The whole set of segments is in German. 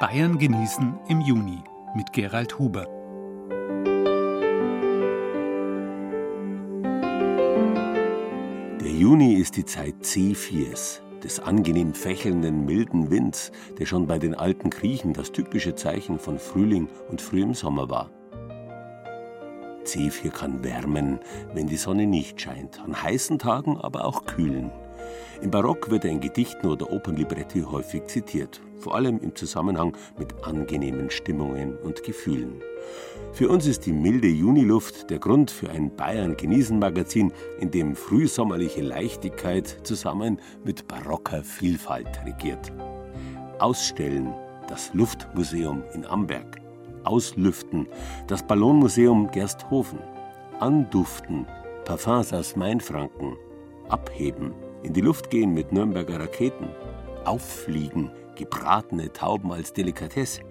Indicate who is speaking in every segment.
Speaker 1: Bayern genießen
Speaker 2: im Juni mit Gerald Huber.
Speaker 3: Der Juni ist die Zeit C4s, des angenehm fächelnden, milden Winds, der schon bei den alten Griechen das typische Zeichen von Frühling und frühem Sommer war. C4 kann wärmen, wenn die Sonne nicht scheint, an heißen Tagen aber auch kühlen. Im Barock wird er in Gedichten oder Opernlibretti häufig zitiert, vor allem im Zusammenhang mit angenehmen Stimmungen und Gefühlen. Für uns ist die milde Juniluft der Grund für ein Bayern genießen Magazin, in dem frühsommerliche Leichtigkeit zusammen mit barocker Vielfalt regiert. Ausstellen das Luftmuseum in Amberg. Auslüften das Ballonmuseum Gersthofen. Anduften Parfums aus Mainfranken. Abheben in die Luft gehen mit Nürnberger Raketen, auffliegen, gebratene Tauben als Delikatesse,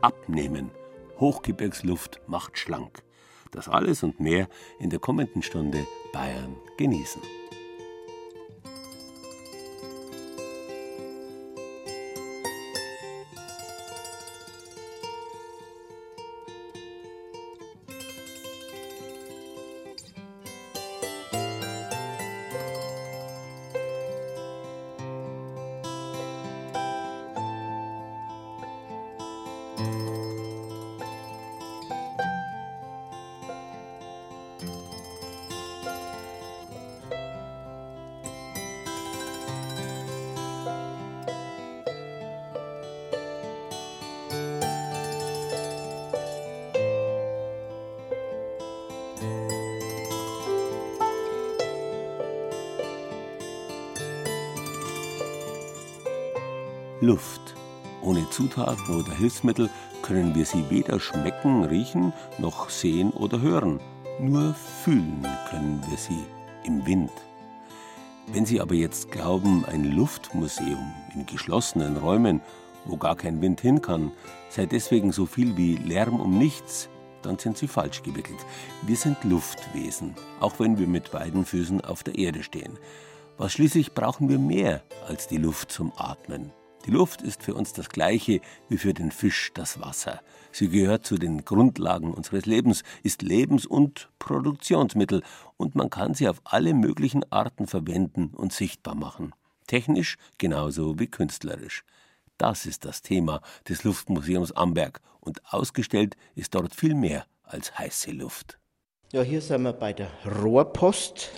Speaker 3: abnehmen, Hochgebirgsluft macht schlank. Das alles und mehr in der kommenden Stunde Bayern genießen. Luft. Ohne Zutaten oder Hilfsmittel können wir sie weder schmecken, riechen noch sehen oder hören. Nur fühlen können wir sie im Wind. Wenn Sie aber jetzt glauben, ein Luftmuseum in geschlossenen Räumen, wo gar kein Wind hin kann, sei deswegen so viel wie Lärm um nichts, dann sind Sie falsch gewickelt. Wir sind Luftwesen, auch wenn wir mit beiden Füßen auf der Erde stehen. Was schließlich brauchen wir mehr als die Luft zum Atmen. Die Luft ist für uns das gleiche wie für den Fisch das Wasser. Sie gehört zu den Grundlagen unseres Lebens, ist Lebens- und Produktionsmittel und man kann sie auf alle möglichen Arten verwenden und sichtbar machen. Technisch genauso wie künstlerisch. Das ist das Thema des Luftmuseums Amberg und ausgestellt ist dort viel mehr als heiße Luft.
Speaker 4: Ja, hier sind wir bei der Rohrpost.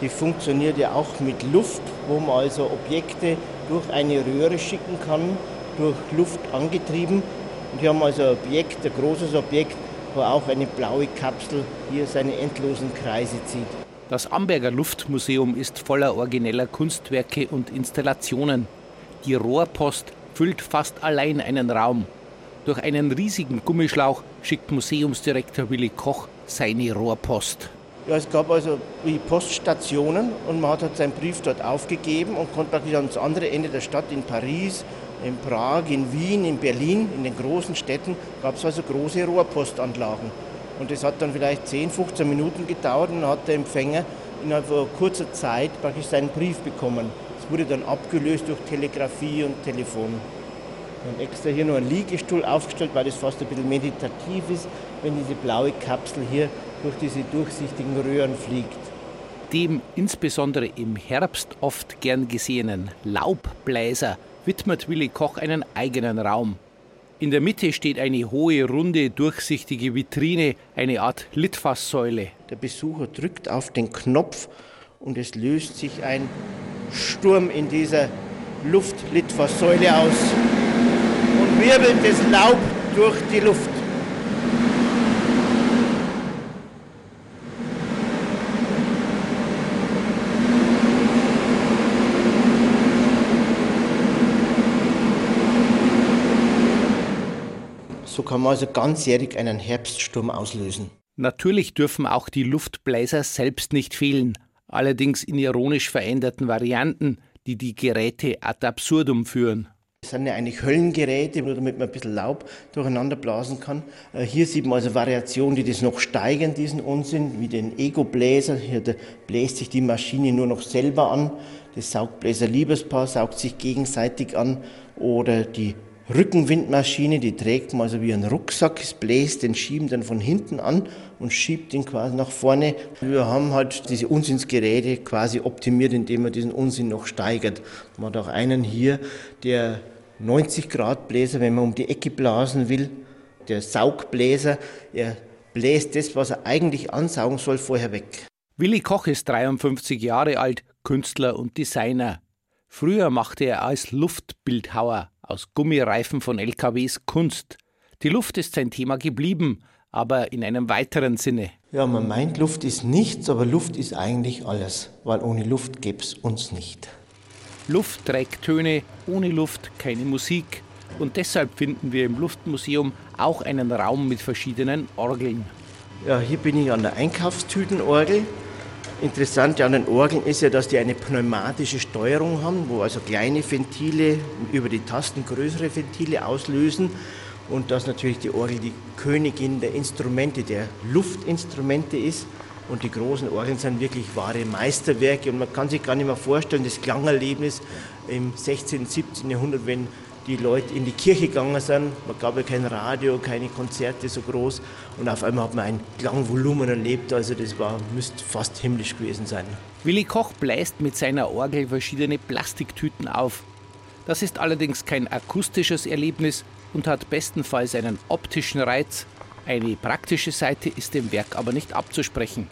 Speaker 4: Die funktioniert ja auch mit Luft, wo man also Objekte durch eine Röhre schicken kann, durch Luft angetrieben. Und hier haben wir also ein Objekt, ein großes Objekt, wo auch eine blaue Kapsel hier seine endlosen Kreise zieht.
Speaker 5: Das Amberger Luftmuseum ist voller origineller Kunstwerke und Installationen. Die Rohrpost füllt fast allein einen Raum. Durch einen riesigen Gummischlauch schickt Museumsdirektor Willi Koch seine Rohrpost.
Speaker 4: Ja, es gab also wie Poststationen und man hat halt seinen Brief dort aufgegeben und konnte praktisch ans andere Ende der Stadt in Paris, in Prag, in Wien, in Berlin, in den großen Städten gab es also große Rohrpostanlagen. Und das hat dann vielleicht 10, 15 Minuten gedauert und dann hat der Empfänger innerhalb von kurzer Zeit praktisch seinen Brief bekommen. Es wurde dann abgelöst durch Telegrafie und Telefon. Wir haben extra hier noch einen Liegestuhl aufgestellt, weil das fast ein bisschen meditativ ist, wenn diese blaue Kapsel hier durch diese durchsichtigen Röhren fliegt.
Speaker 5: Dem insbesondere im Herbst oft gern gesehenen Laubbläser widmet Willi Koch einen eigenen Raum. In der Mitte steht eine hohe, runde, durchsichtige Vitrine, eine Art Litfaßsäule.
Speaker 4: Der Besucher drückt auf den Knopf und es löst sich ein Sturm in dieser Luftlitfaßsäule aus und wirbelt das Laub durch die Luft. So kann man also ganzjährig einen Herbststurm auslösen.
Speaker 5: Natürlich dürfen auch die Luftbläser selbst nicht fehlen, allerdings in ironisch veränderten Varianten, die die Geräte ad absurdum führen.
Speaker 4: Das sind ja eigentlich Höllengeräte, damit man ein bisschen Laub durcheinander blasen kann. Äh, hier sieht man also Variationen, die das noch steigern, diesen Unsinn, wie den Ego-Bläser. Hier bläst sich die Maschine nur noch selber an. Das Saugbläser-Liebespaar saugt sich gegenseitig an. Oder die Rückenwindmaschine, die trägt man also wie ein Rucksack, es bläst den Schieben dann von hinten an und schiebt ihn quasi nach vorne. Wir haben halt diese Unsinnsgeräte quasi optimiert, indem man diesen Unsinn noch steigert. Man hat auch einen hier, der 90 Grad Bläser, wenn man um die Ecke blasen will, der Saugbläser, er bläst das, was er eigentlich ansaugen soll, vorher weg.
Speaker 5: Willi Koch ist 53 Jahre alt, Künstler und Designer. Früher machte er als Luftbildhauer aus Gummireifen von LKWs Kunst. Die Luft ist sein Thema geblieben, aber in einem weiteren Sinne.
Speaker 4: Ja, man meint, Luft ist nichts, aber Luft ist eigentlich alles, weil ohne Luft gäbe es uns nicht.
Speaker 5: Luft trägt Töne, ohne Luft keine Musik. Und deshalb finden wir im Luftmuseum auch einen Raum mit verschiedenen Orgeln.
Speaker 4: Ja, hier bin ich an der Einkaufstütenorgel. Interessant an den Orgeln ist ja, dass die eine pneumatische Steuerung haben, wo also kleine Ventile über die Tasten größere Ventile auslösen und dass natürlich die Orgel die Königin der Instrumente, der Luftinstrumente ist. Und die großen Orgeln sind wirklich wahre Meisterwerke und man kann sich gar nicht mehr vorstellen, das Klangerlebnis im 16., 17. Jahrhundert, wenn die Leute in die Kirche gegangen sind. Man gab ja kein Radio, keine Konzerte so groß. Und auf einmal hat man ein Klangvolumen erlebt. Also das war, müsste fast himmlisch gewesen sein.
Speaker 5: Willi Koch bläst mit seiner Orgel verschiedene Plastiktüten auf. Das ist allerdings kein akustisches Erlebnis und hat bestenfalls einen optischen Reiz. Eine praktische Seite ist dem Werk aber nicht abzusprechen.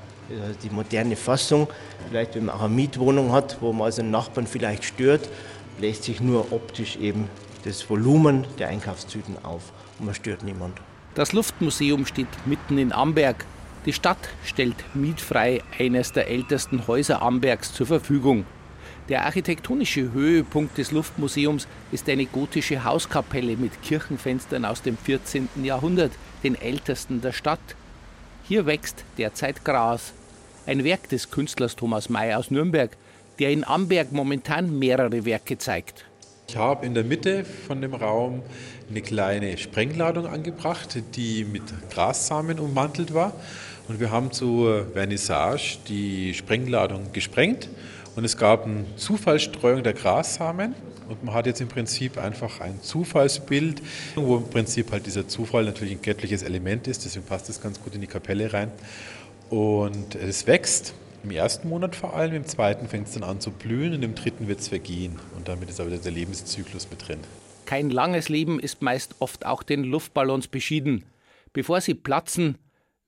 Speaker 4: Die moderne Fassung, vielleicht wenn man auch eine Mietwohnung hat, wo man also einen Nachbarn vielleicht stört, bläst sich nur optisch eben das Volumen der Einkaufstüten auf und man stört niemand.
Speaker 5: Das Luftmuseum steht mitten in Amberg. Die Stadt stellt mietfrei eines der ältesten Häuser Ambergs zur Verfügung. Der architektonische Höhepunkt des Luftmuseums ist eine gotische Hauskapelle mit Kirchenfenstern aus dem 14. Jahrhundert, den ältesten der Stadt. Hier wächst derzeit Gras. Ein Werk des Künstlers Thomas May aus Nürnberg, der in Amberg momentan mehrere Werke zeigt.
Speaker 6: Ich habe in der Mitte von dem Raum eine kleine Sprengladung angebracht, die mit Grassamen ummantelt war. Und wir haben zur Vernissage die Sprengladung gesprengt und es gab eine Zufallsstreuung der Grassamen. Und man hat jetzt im Prinzip einfach ein Zufallsbild, wo im Prinzip halt dieser Zufall natürlich ein göttliches Element ist. Deswegen passt das ganz gut in die Kapelle rein. Und es wächst im ersten Monat vor allem, im zweiten fängt es dann an zu blühen und im dritten wird es vergehen. Und damit ist aber der Lebenszyklus mit drin.
Speaker 5: Kein langes Leben ist meist oft auch den Luftballons beschieden. Bevor sie platzen,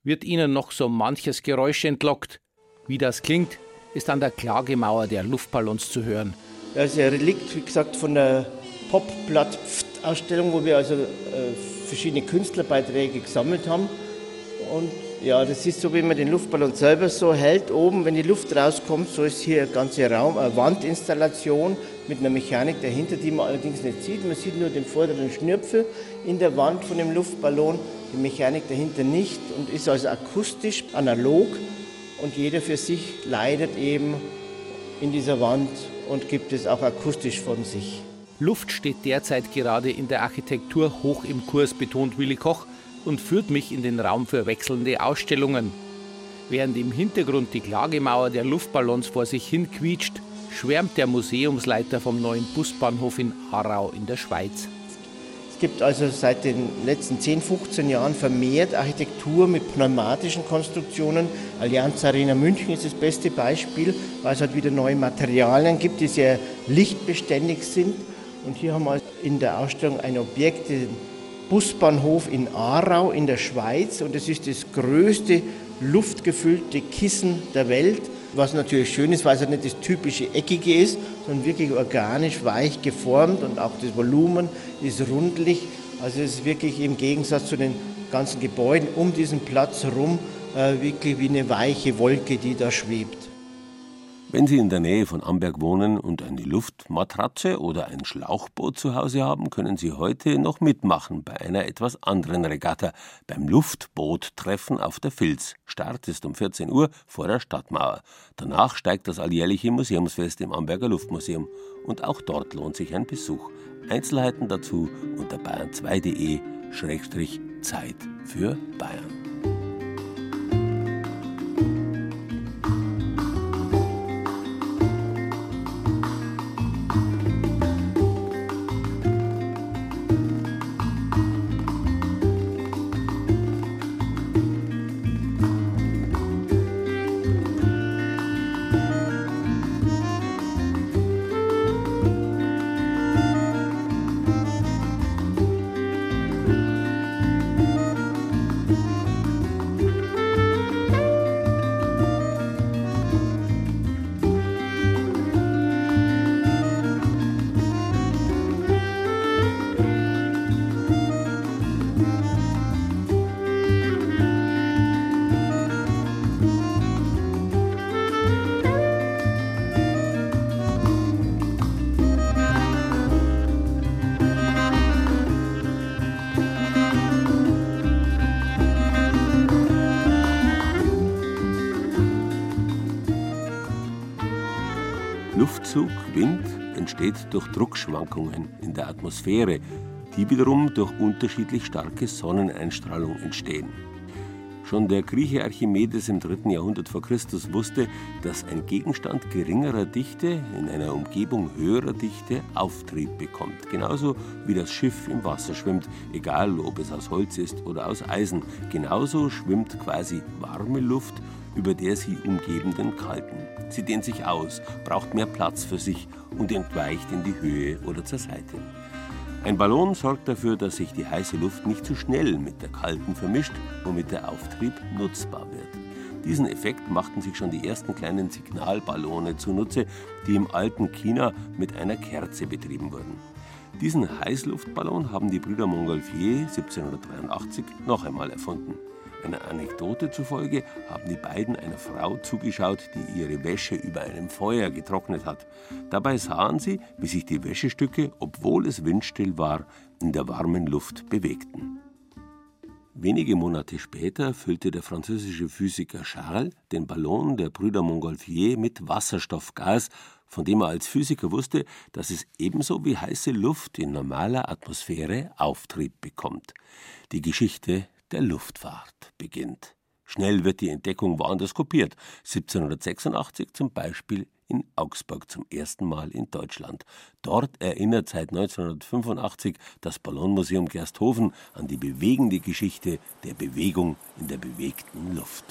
Speaker 5: wird ihnen noch so manches Geräusch entlockt. Wie das klingt, ist an der Klagemauer der Luftballons zu hören.
Speaker 4: Das ist ein Relikt, wie gesagt, von der Pop-Blatt-Ausstellung, wo wir also äh, verschiedene Künstlerbeiträge gesammelt haben. Und ja, das ist so, wie man den Luftballon selber so hält. Oben, wenn die Luft rauskommt, so ist hier ein ganzer Raum, eine Wandinstallation mit einer Mechanik dahinter, die man allerdings nicht sieht. Man sieht nur den vorderen Schnürpfel in der Wand von dem Luftballon, die Mechanik dahinter nicht und ist also akustisch analog und jeder für sich leidet eben in dieser Wand und gibt es auch akustisch von sich.
Speaker 5: Luft steht derzeit gerade in der Architektur hoch im Kurs, betont Willi Koch und führt mich in den Raum für wechselnde Ausstellungen. Während im Hintergrund die Klagemauer der Luftballons vor sich hin quietscht, schwärmt der Museumsleiter vom neuen Busbahnhof in Aarau in der Schweiz.
Speaker 4: Es gibt also seit den letzten 10, 15 Jahren vermehrt Architektur mit pneumatischen Konstruktionen. Allianz Arena München ist das beste Beispiel, weil es halt wieder neue Materialien gibt, die sehr lichtbeständig sind. Und hier haben wir in der Ausstellung ein Objekt, den Busbahnhof in Aarau in der Schweiz. Und es ist das größte luftgefüllte Kissen der Welt. Was natürlich schön ist, weil es nicht das typische Eckige ist, sondern wirklich organisch weich geformt und auch das Volumen ist rundlich. Also es ist wirklich im Gegensatz zu den ganzen Gebäuden um diesen Platz herum äh, wirklich wie eine weiche Wolke, die da schwebt.
Speaker 3: Wenn Sie in der Nähe von Amberg wohnen und eine Luftmatratze oder ein Schlauchboot zu Hause haben, können Sie heute noch mitmachen bei einer etwas anderen Regatta, beim Luftboottreffen auf der Filz. Start ist um 14 Uhr vor der Stadtmauer. Danach steigt das alljährliche Museumsfest im Amberger Luftmuseum. Und auch dort lohnt sich ein Besuch. Einzelheiten dazu unter bayern2.de-Zeit für Bayern. Durch Druckschwankungen in der Atmosphäre, die wiederum durch unterschiedlich starke Sonneneinstrahlung entstehen. Schon der Grieche Archimedes im 3. Jahrhundert vor Christus wusste, dass ein Gegenstand geringerer Dichte in einer Umgebung höherer Dichte Auftrieb bekommt. Genauso wie das Schiff im Wasser schwimmt, egal ob es aus Holz ist oder aus Eisen. Genauso schwimmt quasi warme Luft über der sie umgebenden kalten. Sie dehnt sich aus, braucht mehr Platz für sich und entweicht in die Höhe oder zur Seite. Ein Ballon sorgt dafür, dass sich die heiße Luft nicht zu schnell mit der kalten vermischt, womit der Auftrieb nutzbar wird. Diesen Effekt machten sich schon die ersten kleinen Signalballone zunutze, die im alten China mit einer Kerze betrieben wurden. Diesen Heißluftballon haben die Brüder Montgolfier 1783 noch einmal erfunden. Einer Anekdote zufolge haben die beiden einer Frau zugeschaut, die ihre Wäsche über einem Feuer getrocknet hat. Dabei sahen sie, wie sich die Wäschestücke, obwohl es windstill war, in der warmen Luft bewegten. Wenige Monate später füllte der französische Physiker Charles den Ballon der Brüder Montgolfier mit Wasserstoffgas, von dem er als Physiker wusste, dass es ebenso wie heiße Luft in normaler Atmosphäre Auftrieb bekommt. Die Geschichte der Luftfahrt beginnt. Schnell wird die Entdeckung woanders kopiert. 1786 zum Beispiel in Augsburg zum ersten Mal in Deutschland. Dort erinnert seit 1985 das Ballonmuseum Gersthofen an die bewegende Geschichte der Bewegung in der bewegten Luft.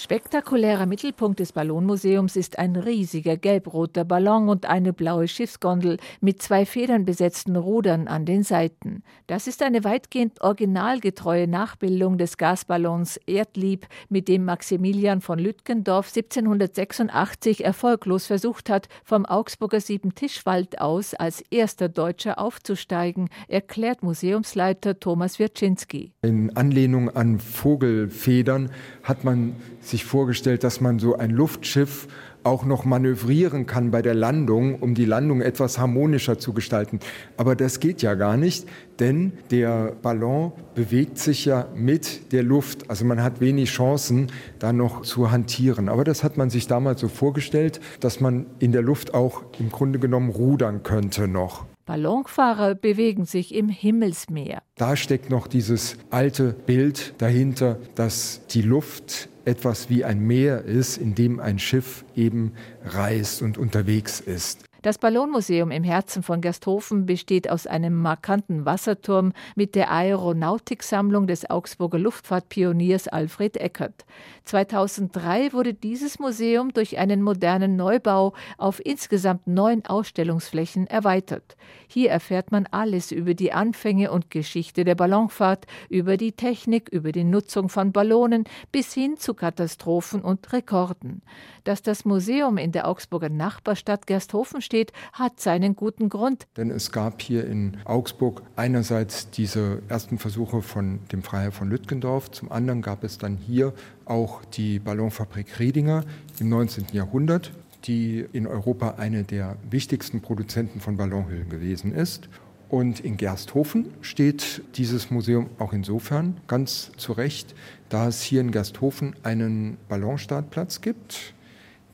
Speaker 7: Spektakulärer Mittelpunkt des Ballonmuseums ist ein riesiger gelbroter Ballon und eine blaue Schiffsgondel mit zwei federnbesetzten Rudern an den Seiten. Das ist eine weitgehend originalgetreue Nachbildung des Gasballons Erdlieb, mit dem Maximilian von Lütgendorf 1786 erfolglos versucht hat, vom Augsburger Siebentischwald aus als erster Deutscher aufzusteigen, erklärt Museumsleiter Thomas Wirczynski.
Speaker 8: In Anlehnung an Vogelfedern hat man sich vorgestellt, dass man so ein Luftschiff auch noch manövrieren kann bei der Landung, um die Landung etwas harmonischer zu gestalten. Aber das geht ja gar nicht, denn der Ballon bewegt sich ja mit der Luft. Also man hat wenig Chancen, da noch zu hantieren. Aber das hat man sich damals so vorgestellt, dass man in der Luft auch im Grunde genommen rudern könnte noch.
Speaker 7: Ballonfahrer bewegen sich im Himmelsmeer.
Speaker 8: Da steckt noch dieses alte Bild dahinter, dass die Luft etwas wie ein Meer ist, in dem ein Schiff eben reist und unterwegs ist.
Speaker 7: Das Ballonmuseum im Herzen von Gersthofen besteht aus einem markanten Wasserturm mit der Aeronautiksammlung des Augsburger Luftfahrtpioniers Alfred Eckert. 2003 wurde dieses Museum durch einen modernen Neubau auf insgesamt neun Ausstellungsflächen erweitert. Hier erfährt man alles über die Anfänge und Geschichte der Ballonfahrt, über die Technik, über die Nutzung von Ballonen bis hin zu Katastrophen und Rekorden. Dass das Museum in der Augsburger Nachbarstadt Gersthofen steht, hat seinen guten Grund.
Speaker 8: Denn es gab hier in Augsburg einerseits diese ersten Versuche von dem Freiherr von Lütgendorf, zum anderen gab es dann hier auch die Ballonfabrik Riedinger im 19. Jahrhundert, die in Europa eine der wichtigsten Produzenten von Ballonhüllen gewesen ist. Und in Gersthofen steht dieses Museum auch insofern ganz zu Recht, da es hier in Gersthofen einen Ballonstartplatz gibt,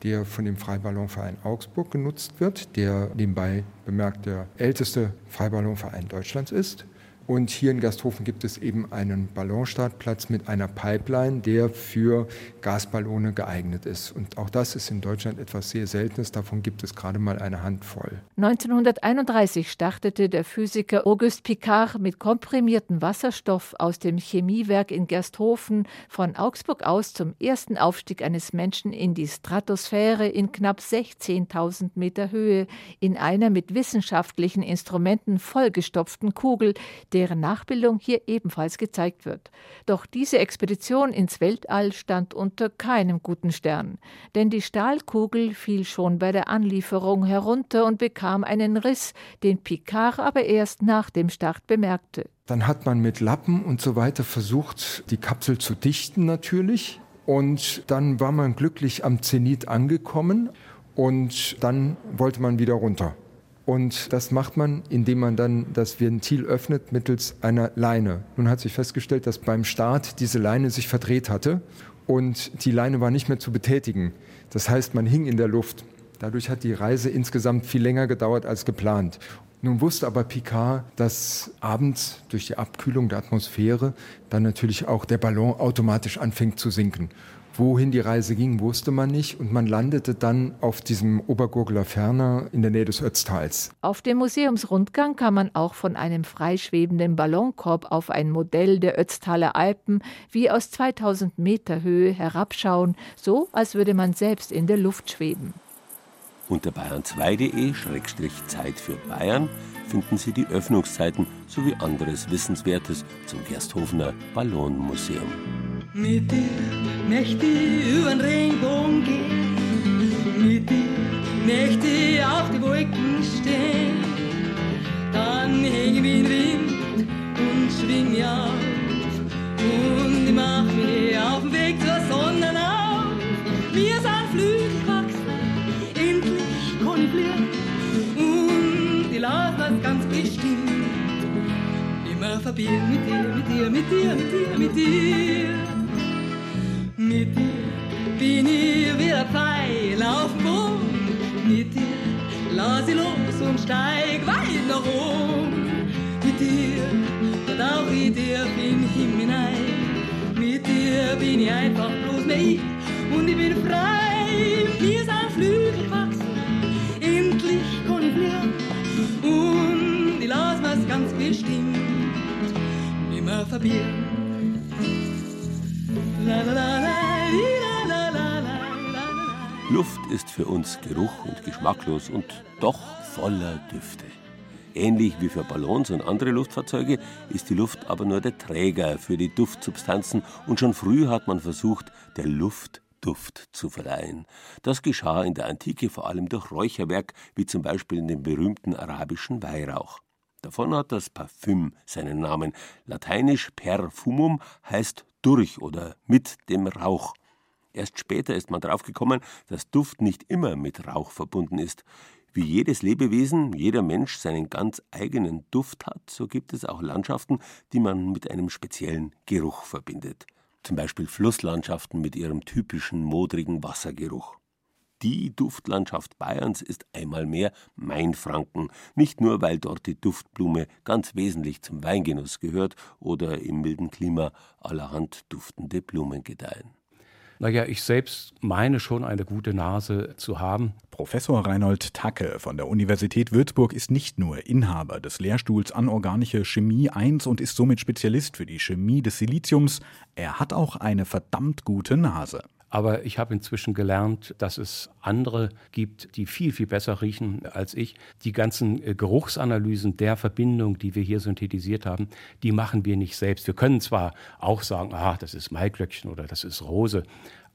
Speaker 8: der von dem Freiballonverein Augsburg genutzt wird, der nebenbei bemerkt der älteste Freiballonverein Deutschlands ist. Und hier in Gasthofen gibt es eben einen Ballonstartplatz mit einer Pipeline, der für Gasballone geeignet ist. Und auch das ist in Deutschland etwas sehr Seltenes. Davon gibt es gerade mal eine Handvoll.
Speaker 7: 1931 startete der Physiker Auguste Picard mit komprimiertem Wasserstoff aus dem Chemiewerk in Gersthofen von Augsburg aus zum ersten Aufstieg eines Menschen in die Stratosphäre in knapp 16.000 Meter Höhe in einer mit wissenschaftlichen Instrumenten vollgestopften Kugel, deren Nachbildung hier ebenfalls gezeigt wird. Doch diese Expedition ins Weltall stand unter keinem guten Stern, denn die Stahlkugel fiel schon bei der Anlieferung herunter und bekam einen Riss, den Picard aber erst nach dem Start bemerkte.
Speaker 8: Dann hat man mit Lappen und so weiter versucht, die Kapsel zu dichten natürlich. Und dann war man glücklich am Zenit angekommen und dann wollte man wieder runter. Und das macht man, indem man dann das Ventil öffnet mittels einer Leine. Nun hat sich festgestellt, dass beim Start diese Leine sich verdreht hatte und die Leine war nicht mehr zu betätigen. Das heißt, man hing in der Luft. Dadurch hat die Reise insgesamt viel länger gedauert als geplant. Nun wusste aber Picard, dass abends durch die Abkühlung der Atmosphäre dann natürlich auch der Ballon automatisch anfängt zu sinken. Wohin die Reise ging, wusste man nicht und man landete dann auf diesem Obergurgler Ferner in der Nähe des Ötztals.
Speaker 7: Auf dem Museumsrundgang kann man auch von einem freischwebenden Ballonkorb auf ein Modell der Ötztaler Alpen wie aus 2000 Meter Höhe herabschauen, so als würde man selbst in der Luft schweben.
Speaker 3: Unter bayern2.de-Zeit für Bayern finden Sie die Öffnungszeiten sowie anderes Wissenswertes zum Gersthofener Ballonmuseum.
Speaker 9: Mit dir möchte ich über den Regenbogen gehen. Mit dir möchte ich auf die Wolken stehen. Dann hänge ich wie ein Wind und schwing mich auf. Und ich mach mich auf den Weg zur Sonne auf. Wir sind Flügel gewachsen, endlich kann ich fliegen. Und ich lass das ganz bestimmt immer verbinden mit dir, mit dir, mit dir, mit dir, mit dir. Mit dir bin ich wie ein Pfeil auf Boden. Mit dir lass ich los und steig weit nach oben. Mit dir tauch ich dir in Himmel hinein. Mit dir bin ich einfach bloß mehr ich und ich bin frei. Wir sind Flügel gewachsen, endlich kann ich fliegen. Und ich lass mir's ganz bestimmt nimmer verbieten.
Speaker 3: Luft ist für uns Geruch und geschmacklos und doch voller Düfte. Ähnlich wie für Ballons und andere Luftfahrzeuge ist die Luft aber nur der Träger für die Duftsubstanzen und schon früh hat man versucht, der Luft Duft zu verleihen. Das geschah in der Antike vor allem durch Räucherwerk, wie zum Beispiel in dem berühmten arabischen Weihrauch. Davon hat das Parfüm seinen Namen. Lateinisch perfumum heißt durch oder mit dem Rauch. Erst später ist man draufgekommen, dass Duft nicht immer mit Rauch verbunden ist. Wie jedes Lebewesen, jeder Mensch seinen ganz eigenen Duft hat, so gibt es auch Landschaften, die man mit einem speziellen Geruch verbindet. Zum Beispiel Flusslandschaften mit ihrem typischen modrigen Wassergeruch. Die Duftlandschaft Bayerns ist einmal mehr Mainfranken, nicht nur weil dort die Duftblume ganz wesentlich zum Weingenuss gehört oder im milden Klima allerhand duftende Blumen gedeihen.
Speaker 10: Naja, ich selbst meine schon eine gute Nase zu haben.
Speaker 11: Professor Reinhold Tacke von der Universität Würzburg ist nicht nur Inhaber des Lehrstuhls Anorganische Chemie 1 und ist somit Spezialist für die Chemie des Siliziums. Er hat auch eine verdammt gute Nase.
Speaker 10: Aber ich habe inzwischen gelernt, dass es andere gibt, die viel, viel besser riechen als ich. Die ganzen äh, Geruchsanalysen der Verbindung, die wir hier synthetisiert haben, die machen wir nicht selbst. Wir können zwar auch sagen, ah, das ist Maiglöckchen oder das ist Rose,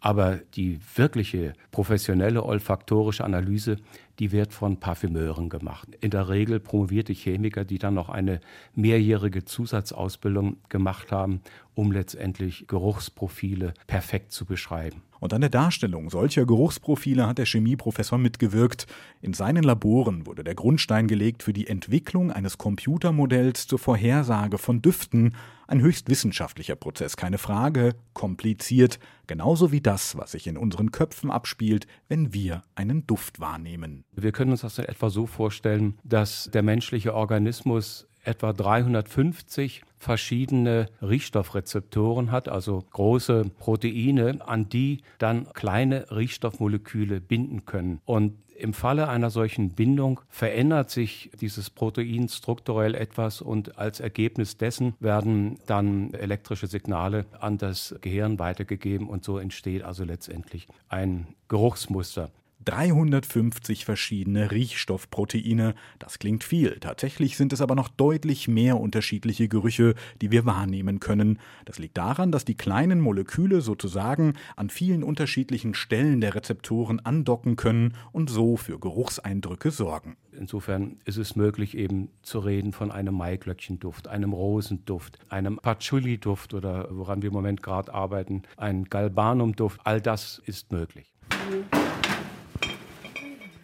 Speaker 10: Aber die wirkliche professionelle olfaktorische Analyse, die wird von Parfümeuren gemacht. In der Regel promovierte Chemiker, die dann noch eine mehrjährige Zusatzausbildung gemacht haben, um letztendlich Geruchsprofile perfekt zu beschreiben.
Speaker 11: Und an der Darstellung solcher Geruchsprofile hat der Chemieprofessor mitgewirkt. In seinen Laboren wurde der Grundstein gelegt für die Entwicklung eines Computermodells zur Vorhersage von Düften. Ein höchst wissenschaftlicher Prozess, keine Frage, kompliziert, genauso wie das, was sich in unseren Köpfen abspielt, wenn wir einen Duft wahrnehmen.
Speaker 10: Wir können uns das etwa so vorstellen, dass der menschliche Organismus etwa 350 verschiedene Riechstoffrezeptoren hat, also große Proteine, an die dann kleine Riechstoffmoleküle binden können. Und im Falle einer solchen Bindung verändert sich dieses Protein strukturell etwas und als Ergebnis dessen werden dann elektrische Signale an das Gehirn weitergegeben und so entsteht also letztendlich ein Geruchsmuster.
Speaker 11: 350 verschiedene Riechstoffproteine. Das klingt viel. Tatsächlich sind es aber noch deutlich mehr unterschiedliche Gerüche, die wir wahrnehmen können. Das liegt daran, dass die kleinen Moleküle sozusagen an vielen unterschiedlichen Stellen der Rezeptoren andocken können und so für Geruchseindrücke sorgen.
Speaker 10: Insofern ist es möglich, eben zu reden von einem Maiglöckchenduft, einem Rosenduft, einem Patchouli-Duft oder woran wir im Moment gerade arbeiten, ein Galbanum-Duft. All das ist möglich.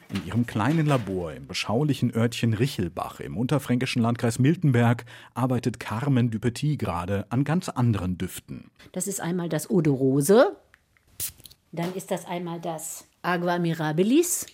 Speaker 11: In ihrem kleinen Labor im beschaulichen Örtchen Richelbach im unterfränkischen Landkreis Miltenberg arbeitet Carmen Dupetit gerade an ganz anderen Düften.
Speaker 12: Das ist einmal das Eau de Rose, dann ist das einmal das Agua Mirabilis.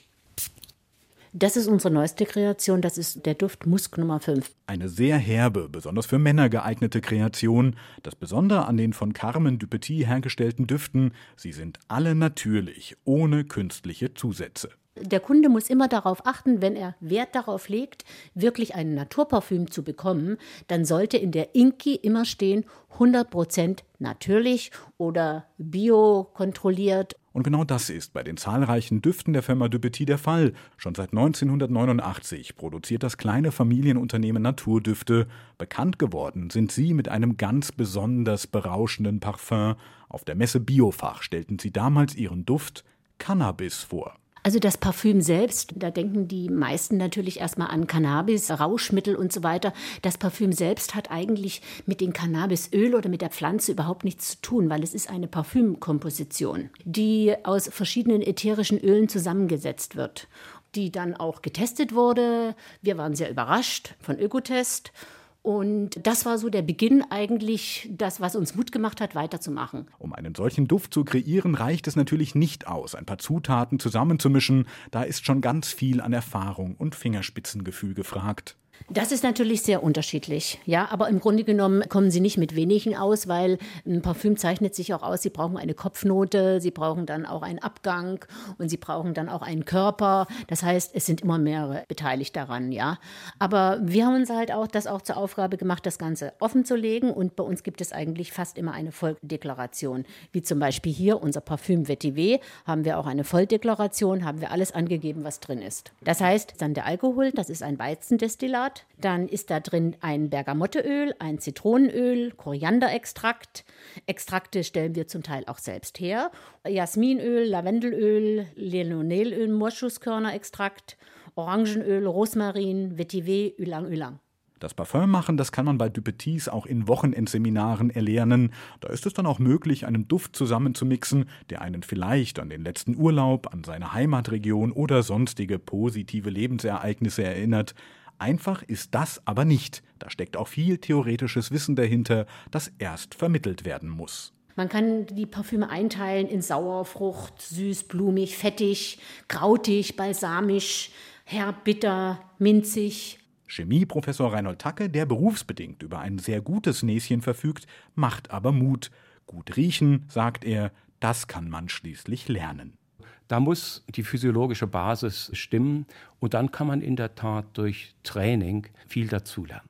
Speaker 12: Das ist unsere neueste Kreation, das ist der Duft Musk Nummer 5.
Speaker 11: Eine sehr herbe, besonders für Männer geeignete Kreation. Das Besondere an den von Carmen Dupetit hergestellten Düften, sie sind alle natürlich, ohne künstliche Zusätze.
Speaker 12: Der Kunde muss immer darauf achten, wenn er Wert darauf legt, wirklich ein Naturparfüm zu bekommen, dann sollte in der Inki immer stehen 100% natürlich oder bio kontrolliert.
Speaker 11: Und genau das ist bei den zahlreichen Düften der Firma Dupetit der Fall. Schon seit 1989 produziert das kleine Familienunternehmen Naturdüfte. Bekannt geworden sind sie mit einem ganz besonders berauschenden Parfum. Auf der Messe Biofach stellten sie damals ihren Duft Cannabis vor.
Speaker 12: Also das Parfüm selbst, da denken die meisten natürlich erstmal an Cannabis, Rauschmittel und so weiter. Das Parfüm selbst hat eigentlich mit dem Cannabisöl oder mit der Pflanze überhaupt nichts zu tun, weil es ist eine Parfümkomposition, die aus verschiedenen ätherischen Ölen zusammengesetzt wird, die dann auch getestet wurde. Wir waren sehr überrascht von Ökotest und das war so der Beginn eigentlich, das, was uns Mut gemacht hat, weiterzumachen.
Speaker 11: Um einen solchen Duft zu kreieren, reicht es natürlich nicht aus, ein paar Zutaten zusammenzumischen. Da ist schon ganz viel an Erfahrung und Fingerspitzengefühl gefragt.
Speaker 12: Das ist natürlich sehr unterschiedlich, ja, aber im Grunde genommen kommen sie nicht mit wenigen aus, weil ein Parfüm zeichnet sich auch aus, sie brauchen eine Kopfnote, sie brauchen dann auch einen Abgang und sie brauchen dann auch einen Körper. Das heißt, es sind immer mehrere beteiligt daran, ja. Aber wir haben uns halt auch das auch zur Aufgabe gemacht, das Ganze offen zu legen und bei uns gibt es eigentlich fast immer eine Volldeklaration, wie zum Beispiel hier unser Parfüm Vetiver haben wir auch eine Volldeklaration, haben wir alles angegeben, was drin ist. Das heißt, dann der Alkohol, das ist ein Weizendestillat Grad. Dann ist da drin ein Bergamotteöl, ein Zitronenöl, Korianderextrakt. Extrakte stellen wir zum Teil auch selbst her. Jasminöl, Lavendelöl, Linolönöl, Moschuskörnerextrakt, Orangenöl, Rosmarin, Vetiver, Ylang Ylang.
Speaker 11: Das Parfum machen, das kann man bei Dupetis auch in Wochenendseminaren erlernen. Da ist es dann auch möglich, einen Duft zusammenzumixen, der einen vielleicht an den letzten Urlaub, an seine Heimatregion oder sonstige positive Lebensereignisse erinnert. Einfach ist das aber nicht. Da steckt auch viel theoretisches Wissen dahinter, das erst vermittelt werden muss.
Speaker 12: Man kann die Parfüme einteilen in Sauerfrucht, süß, blumig, fettig, krautig, balsamisch, herb, bitter, minzig.
Speaker 11: Chemieprofessor Reinhold Tacke, der berufsbedingt über ein sehr gutes Näschen verfügt, macht aber Mut. Gut riechen, sagt er, das kann man schließlich lernen.
Speaker 10: Da muss die physiologische Basis stimmen und dann kann man in der Tat durch Training viel dazulernen.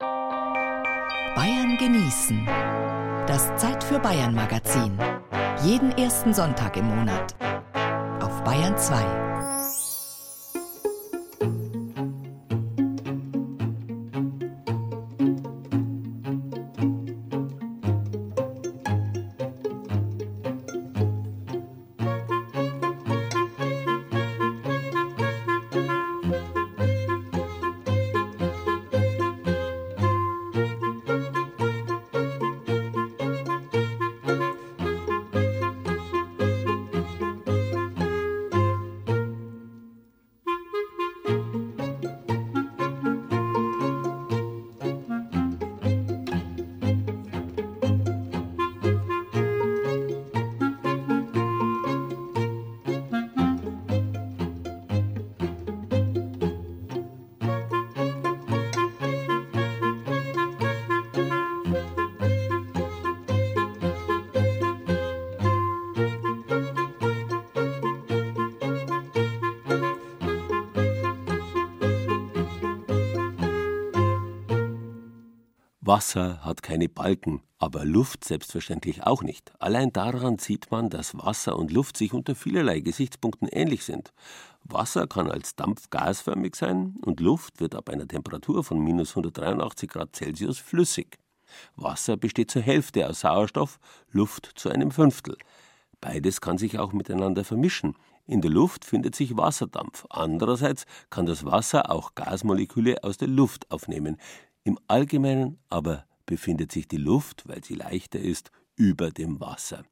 Speaker 1: Bayern genießen. Das Zeit für Bayern Magazin. Jeden ersten Sonntag im Monat. Auf Bayern 2.
Speaker 3: Wasser hat keine Balken, aber Luft selbstverständlich auch nicht. Allein daran sieht man, dass Wasser und Luft sich unter vielerlei Gesichtspunkten ähnlich sind. Wasser kann als Dampf gasförmig sein und Luft wird ab einer Temperatur von minus 183 Grad Celsius flüssig. Wasser besteht zur Hälfte aus Sauerstoff, Luft zu einem Fünftel. Beides kann sich auch miteinander vermischen. In der Luft findet sich Wasserdampf. Andererseits kann das Wasser auch Gasmoleküle aus der Luft aufnehmen. Im Allgemeinen aber befindet sich die Luft, weil sie leichter ist, über dem Wasser.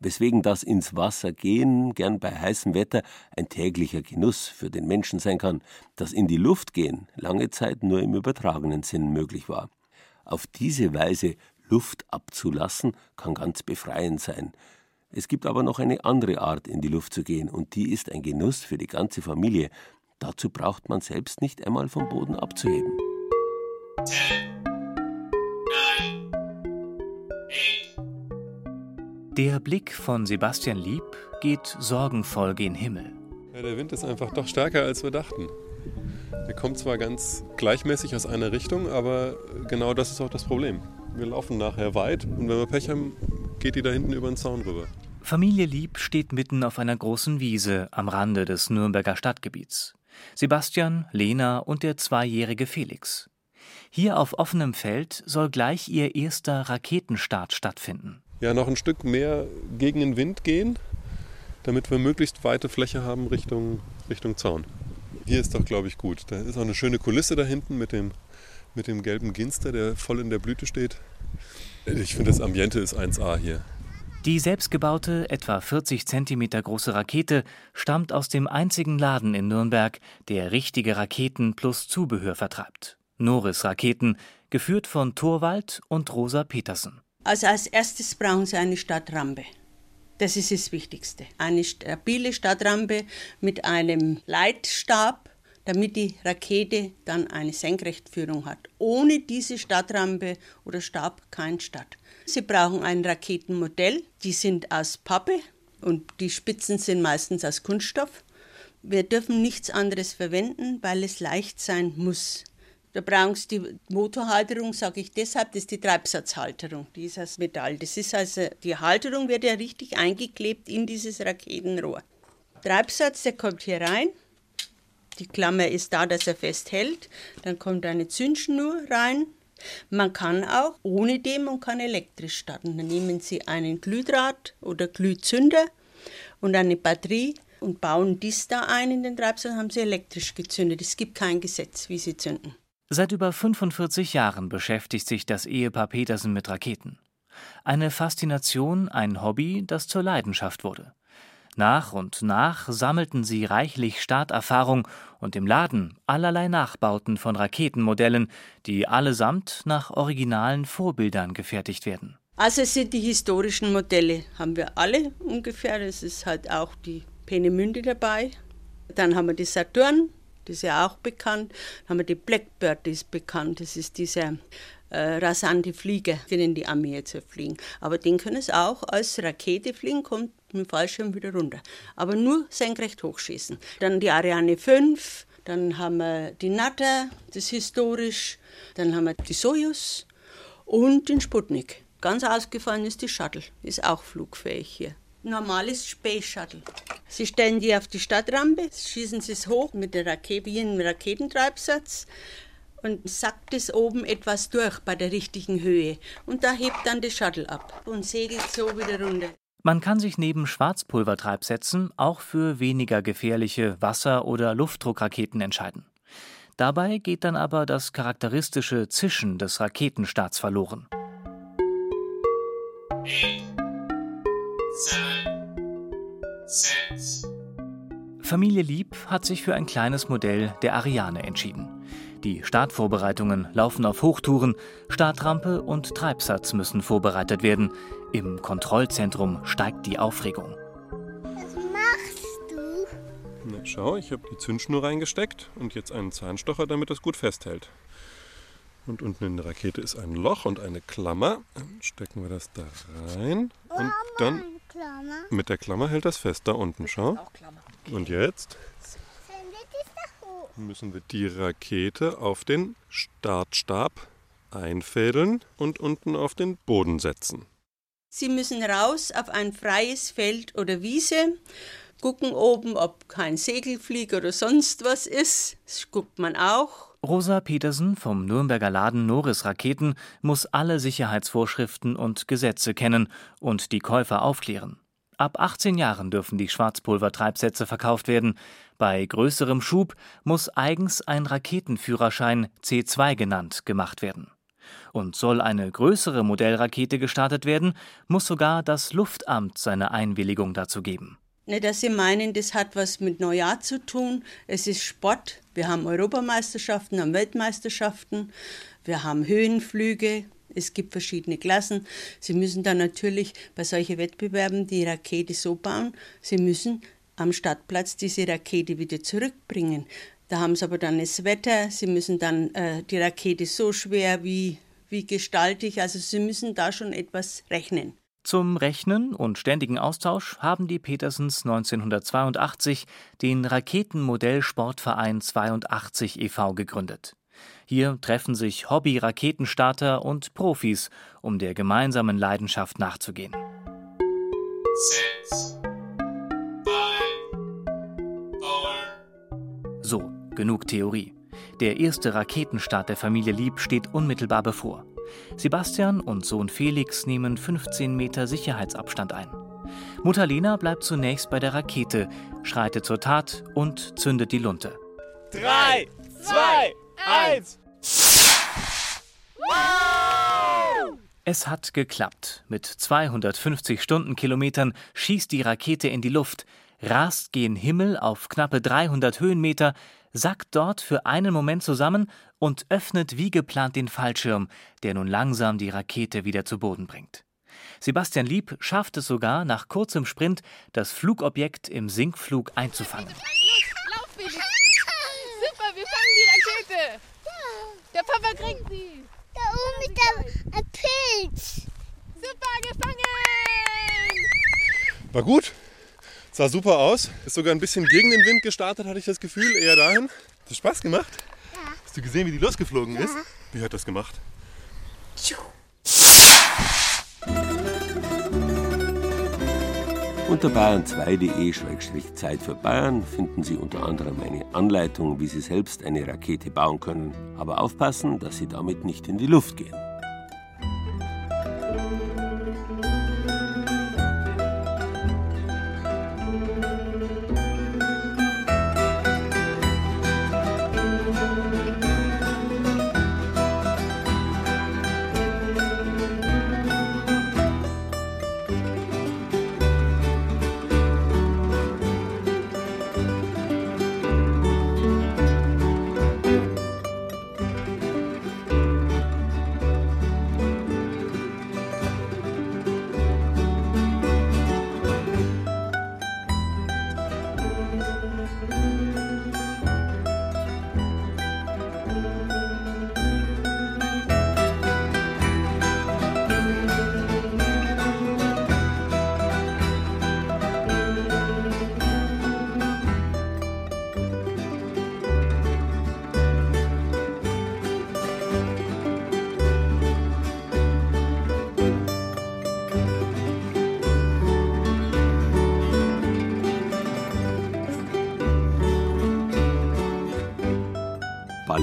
Speaker 3: Weswegen das ins Wasser gehen gern bei heißem Wetter ein täglicher Genuss für den Menschen sein kann, das in die Luft gehen lange Zeit nur im übertragenen Sinn möglich war. Auf diese Weise Luft abzulassen, kann ganz befreiend sein. Es gibt aber noch eine andere Art, in die Luft zu gehen, und die ist ein Genuss für die ganze Familie. Dazu braucht man selbst nicht einmal vom Boden abzuheben.
Speaker 13: Der Blick von Sebastian Lieb geht sorgenvoll gen Himmel.
Speaker 14: Ja, der Wind ist einfach doch stärker, als wir dachten. Der kommt zwar ganz gleichmäßig aus einer Richtung, aber genau das ist auch das Problem. Wir laufen nachher weit und wenn wir Pech haben, geht die da hinten über den Zaun rüber.
Speaker 13: Familie Lieb steht mitten auf einer großen Wiese am Rande des Nürnberger Stadtgebiets. Sebastian, Lena und der zweijährige Felix. Hier auf offenem Feld soll gleich ihr erster Raketenstart stattfinden.
Speaker 14: Ja, noch ein Stück mehr gegen den Wind gehen, damit wir möglichst weite Fläche haben Richtung, Richtung Zaun. Hier ist doch, glaube ich, gut. Da ist auch eine schöne Kulisse da hinten mit dem, mit dem gelben Ginster, der voll in der Blüte steht. Ich finde, das Ambiente ist 1A hier.
Speaker 13: Die selbstgebaute, etwa 40 cm große Rakete stammt aus dem einzigen Laden in Nürnberg, der richtige Raketen plus Zubehör vertreibt. Norris Raketen, geführt von Thorwald und Rosa Petersen.
Speaker 15: Also als erstes brauchen Sie eine Stadtrampe. Das ist das Wichtigste. Eine stabile Stadtrampe mit einem Leitstab, damit die Rakete dann eine Senkrechtführung hat. Ohne diese Stadtrampe oder Stab kein Start. Sie brauchen ein Raketenmodell. Die sind aus Pappe und die Spitzen sind meistens aus Kunststoff. Wir dürfen nichts anderes verwenden, weil es leicht sein muss. Da brauchen Sie die Motorhalterung, sage ich deshalb, das ist die Treibsatzhalterung, die ist aus Metall. Das ist also, die Halterung wird ja richtig eingeklebt in dieses Raketenrohr. Treibsatz, der kommt hier rein. Die Klammer ist da, dass er festhält. Dann kommt eine Zündschnur rein. Man kann auch ohne dem und kann elektrisch starten. Dann nehmen Sie einen Glühdraht oder Glühzünder und eine Batterie und bauen dies da ein in den Treibsatz, haben Sie elektrisch gezündet. Es gibt kein Gesetz, wie Sie zünden.
Speaker 13: Seit über 45 Jahren beschäftigt sich das Ehepaar Petersen mit Raketen. Eine Faszination, ein Hobby, das zur Leidenschaft wurde. Nach und nach sammelten sie reichlich Starterfahrung und im Laden allerlei Nachbauten von Raketenmodellen, die allesamt nach originalen Vorbildern gefertigt werden.
Speaker 15: Also es sind die historischen Modelle, haben wir alle ungefähr. Es ist halt auch die Peenemünde dabei. Dann haben wir die Saturn, das ist ja auch bekannt. Dann haben wir die Blackbird, die ist bekannt. Das ist dieser äh, rasante Flieger, den in die Armee jetzt fliegen. Aber den können es auch als Rakete fliegen, kommt mit dem Fallschirm wieder runter. Aber nur senkrecht hochschießen. Dann die Ariane 5, dann haben wir die Natter, das ist historisch. Dann haben wir die Sojus und den Sputnik. Ganz ausgefallen ist die Shuttle, ist auch flugfähig hier normales Space Shuttle. Sie stellen die auf die Stadtrampe, schießen sie es hoch mit der Rakete, wie einem Raketentreibsatz und sackt es oben etwas durch bei der richtigen Höhe. Und da hebt dann das Shuttle ab und segelt so wieder runter.
Speaker 13: Man kann sich neben Schwarzpulvertreibsätzen auch für weniger gefährliche Wasser- oder Luftdruckraketen entscheiden. Dabei geht dann aber das charakteristische Zischen des Raketenstarts verloren. Familie Lieb hat sich für ein kleines Modell der Ariane entschieden. Die Startvorbereitungen laufen auf Hochtouren, Startrampe und Treibsatz müssen vorbereitet werden. Im Kontrollzentrum steigt die Aufregung.
Speaker 16: Was machst du?
Speaker 14: Na, schau, ich habe die Zündschnur reingesteckt und jetzt einen Zahnstocher, damit es gut festhält. Und unten in der Rakete ist ein Loch und eine Klammer. Dann stecken wir das da rein. Und dann mit der Klammer hält das fest da unten, schau. Und jetzt müssen wir die Rakete auf den Startstab einfädeln und unten auf den Boden setzen.
Speaker 15: Sie müssen raus auf ein freies Feld oder Wiese, gucken oben, ob kein Segelflieger oder sonst was ist. Das guckt man auch.
Speaker 13: Rosa Petersen vom Nürnberger Laden Norris Raketen muss alle Sicherheitsvorschriften und Gesetze kennen und die Käufer aufklären. Ab 18 Jahren dürfen die Schwarzpulvertreibsätze verkauft werden. Bei größerem Schub muss eigens ein Raketenführerschein C2 genannt gemacht werden. Und soll eine größere Modellrakete gestartet werden, muss sogar das Luftamt seine Einwilligung dazu geben.
Speaker 15: Nicht, dass Sie meinen, das hat was mit Neujahr zu tun. Es ist Sport. Wir haben Europameisterschaften, haben Weltmeisterschaften, wir haben Höhenflüge. Es gibt verschiedene Klassen. Sie müssen dann natürlich bei solchen Wettbewerben die Rakete so bauen, Sie müssen am Stadtplatz diese Rakete wieder zurückbringen. Da haben sie aber dann das Wetter, sie müssen dann äh, die Rakete so schwer wie, wie gestaltig, also sie müssen da schon etwas rechnen.
Speaker 13: Zum Rechnen und ständigen Austausch haben die Petersens 1982 den Raketenmodell-Sportverein 82 e.V. gegründet. Hier treffen sich Hobby-Raketenstarter und Profis, um der gemeinsamen Leidenschaft nachzugehen. Six, so, genug Theorie. Der erste Raketenstart der Familie Lieb steht unmittelbar bevor. Sebastian und Sohn Felix nehmen 15 Meter Sicherheitsabstand ein. Mutter Lena bleibt zunächst bei der Rakete, schreitet zur Tat und zündet die Lunte.
Speaker 17: Drei, zwei, eins.
Speaker 13: Es hat geklappt. Mit 250 Stundenkilometern schießt die Rakete in die Luft, rast gen Himmel auf knappe 300 Höhenmeter, sackt dort für einen Moment zusammen und öffnet wie geplant den Fallschirm, der nun langsam die Rakete wieder zu Boden bringt. Sebastian Lieb schafft es sogar, nach kurzem Sprint das Flugobjekt im Sinkflug einzufangen.
Speaker 18: Lauf, Felix! Super, wir fangen die Rakete! Der Papa kriegt sie!
Speaker 16: Da oben ist ein Pilz!
Speaker 18: Super, gefangen!
Speaker 14: War gut. Sah super aus. Ist sogar ein bisschen gegen den Wind gestartet, hatte ich das Gefühl. Eher dahin. Hat das Spaß gemacht? Ja. Hast du gesehen, wie die losgeflogen ist? Wie hat das gemacht?
Speaker 3: Unter bayern2.de-Zeit für Bayern finden Sie unter anderem eine Anleitung, wie Sie selbst eine Rakete bauen können. Aber aufpassen, dass Sie damit nicht in die Luft gehen.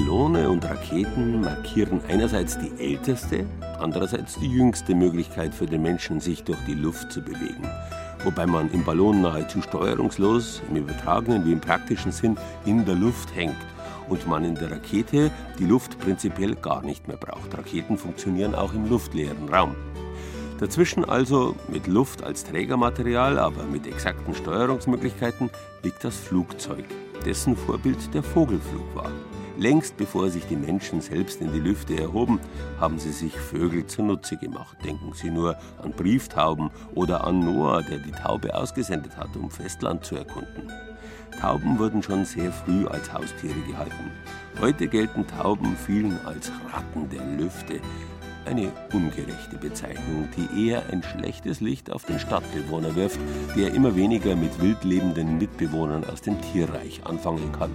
Speaker 3: Ballone und Raketen markieren einerseits die älteste, andererseits die jüngste Möglichkeit für den Menschen, sich durch die Luft zu bewegen. Wobei man im Ballon nahezu steuerungslos, im übertragenen wie im praktischen Sinn, in der Luft hängt und man in der Rakete die Luft prinzipiell gar nicht mehr braucht. Raketen funktionieren auch im luftleeren Raum. Dazwischen also mit Luft als Trägermaterial, aber mit exakten Steuerungsmöglichkeiten liegt das Flugzeug, dessen Vorbild der Vogelflug war. Längst bevor sich die Menschen selbst in die Lüfte erhoben, haben sie sich Vögel zunutze gemacht. Denken Sie nur an Brieftauben oder an Noah, der die Taube ausgesendet hat, um Festland zu erkunden. Tauben wurden schon sehr früh als Haustiere gehalten. Heute gelten Tauben vielen als Ratten der Lüfte. Eine ungerechte Bezeichnung, die eher ein schlechtes Licht auf den Stadtbewohner wirft, der immer weniger mit wildlebenden Mitbewohnern aus dem Tierreich anfangen kann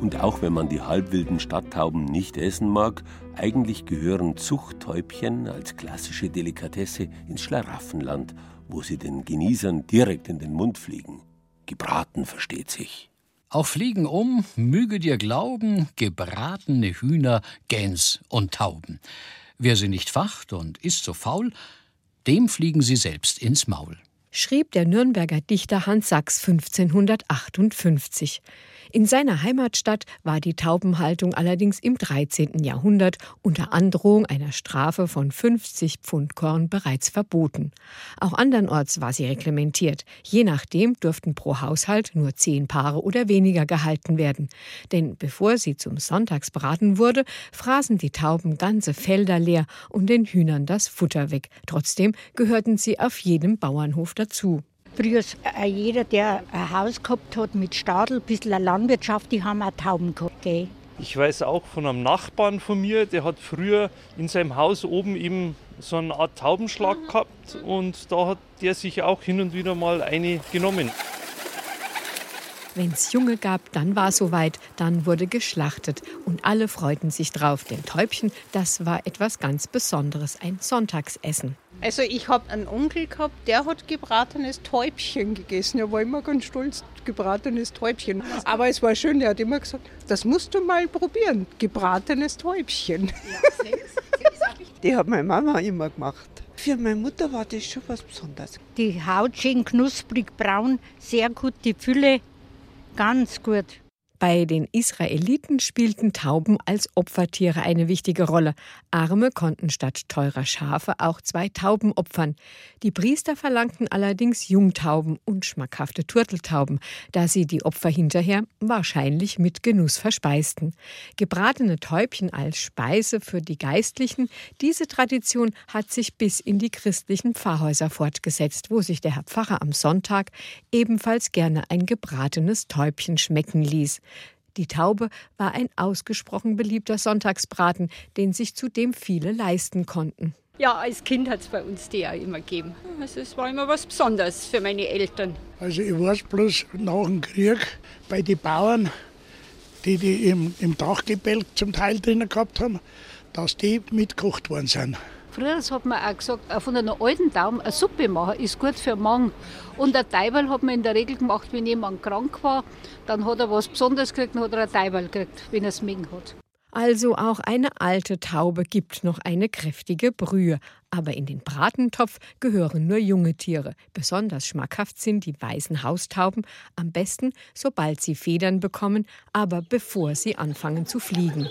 Speaker 3: Und auch wenn man die halbwilden Stadttauben nicht essen mag, eigentlich gehören Zuchttäubchen als klassische Delikatesse ins Schlaraffenland, wo sie den Genießern direkt in den Mund fliegen. Gebraten versteht sich.
Speaker 19: Auf Fliegen um, möge dir glauben, gebratene Hühner, Gäns und Tauben. Wer sie nicht facht und ist so faul, dem fliegen sie selbst ins Maul.
Speaker 20: Schrieb der Nürnberger Dichter Hans Sachs 1558. In seiner Heimatstadt war die Taubenhaltung allerdings im 13. Jahrhundert unter Androhung einer Strafe von 50 Pfund Korn bereits verboten. Auch andernorts war sie reglementiert. Je nachdem durften pro Haushalt nur zehn Paare oder weniger gehalten werden. Denn bevor sie zum Sonntagsbraten wurde, fraßen die Tauben ganze Felder leer und den Hühnern das Futter weg. Trotzdem gehörten sie auf jedem Bauernhof dazu.
Speaker 21: Früher äh, jeder, der ein Haus gehabt hat mit Stadel, ein bisschen Landwirtschaft, die haben auch Tauben gehabt. Gell?
Speaker 22: Ich weiß auch von einem Nachbarn von mir, der hat früher in seinem Haus oben eben so eine Art Taubenschlag gehabt und da hat der sich auch hin und wieder mal eine genommen.
Speaker 20: Wenn es Junge gab, dann war soweit, dann wurde geschlachtet und alle freuten sich drauf, denn Täubchen, das war etwas ganz Besonderes, ein Sonntagsessen.
Speaker 23: Also ich habe einen Onkel gehabt, der hat gebratenes Täubchen gegessen. Er war immer ganz stolz, gebratenes Täubchen. Aber es war schön, er hat immer gesagt, das musst du mal probieren, gebratenes Täubchen.
Speaker 24: Die hat meine Mama immer gemacht. Für meine Mutter war das schon was Besonderes.
Speaker 21: Die Haut schön knusprig braun, sehr gut die Fülle, ganz gut.
Speaker 20: Bei den Israeliten spielten Tauben als Opfertiere eine wichtige Rolle. Arme konnten statt teurer Schafe auch zwei Tauben opfern. Die Priester verlangten allerdings Jungtauben und schmackhafte Turteltauben, da sie die Opfer hinterher wahrscheinlich mit Genuss verspeisten. Gebratene Täubchen als Speise für die Geistlichen, diese Tradition hat sich bis in die christlichen Pfarrhäuser fortgesetzt, wo sich der Herr Pfarrer am Sonntag ebenfalls gerne ein gebratenes Täubchen schmecken ließ. Die Taube war ein ausgesprochen beliebter Sonntagsbraten, den sich zudem viele leisten konnten.
Speaker 25: Ja, als Kind hat es bei uns die auch immer gegeben. Also es war immer was Besonderes für meine Eltern.
Speaker 26: Also ich weiß bloß nach dem Krieg bei den Bauern, die die im, im Dachgebälk zum Teil drinnen gehabt haben, dass die mitgekocht worden sind.
Speaker 25: Früher hat man auch gesagt, von einer alten Daumen eine Suppe machen ist gut für Magen. Und ein Teibel hat man in der Regel gemacht, wenn jemand krank war, dann hat er was Besonderes gekriegt, dann hat er ein Teibel gekriegt, wenn er es mögen hat.
Speaker 20: Also auch eine alte Taube gibt noch eine kräftige Brühe. Aber in den Bratentopf gehören nur junge Tiere. Besonders schmackhaft sind die weißen Haustauben, am besten sobald sie Federn bekommen, aber bevor sie anfangen zu fliegen.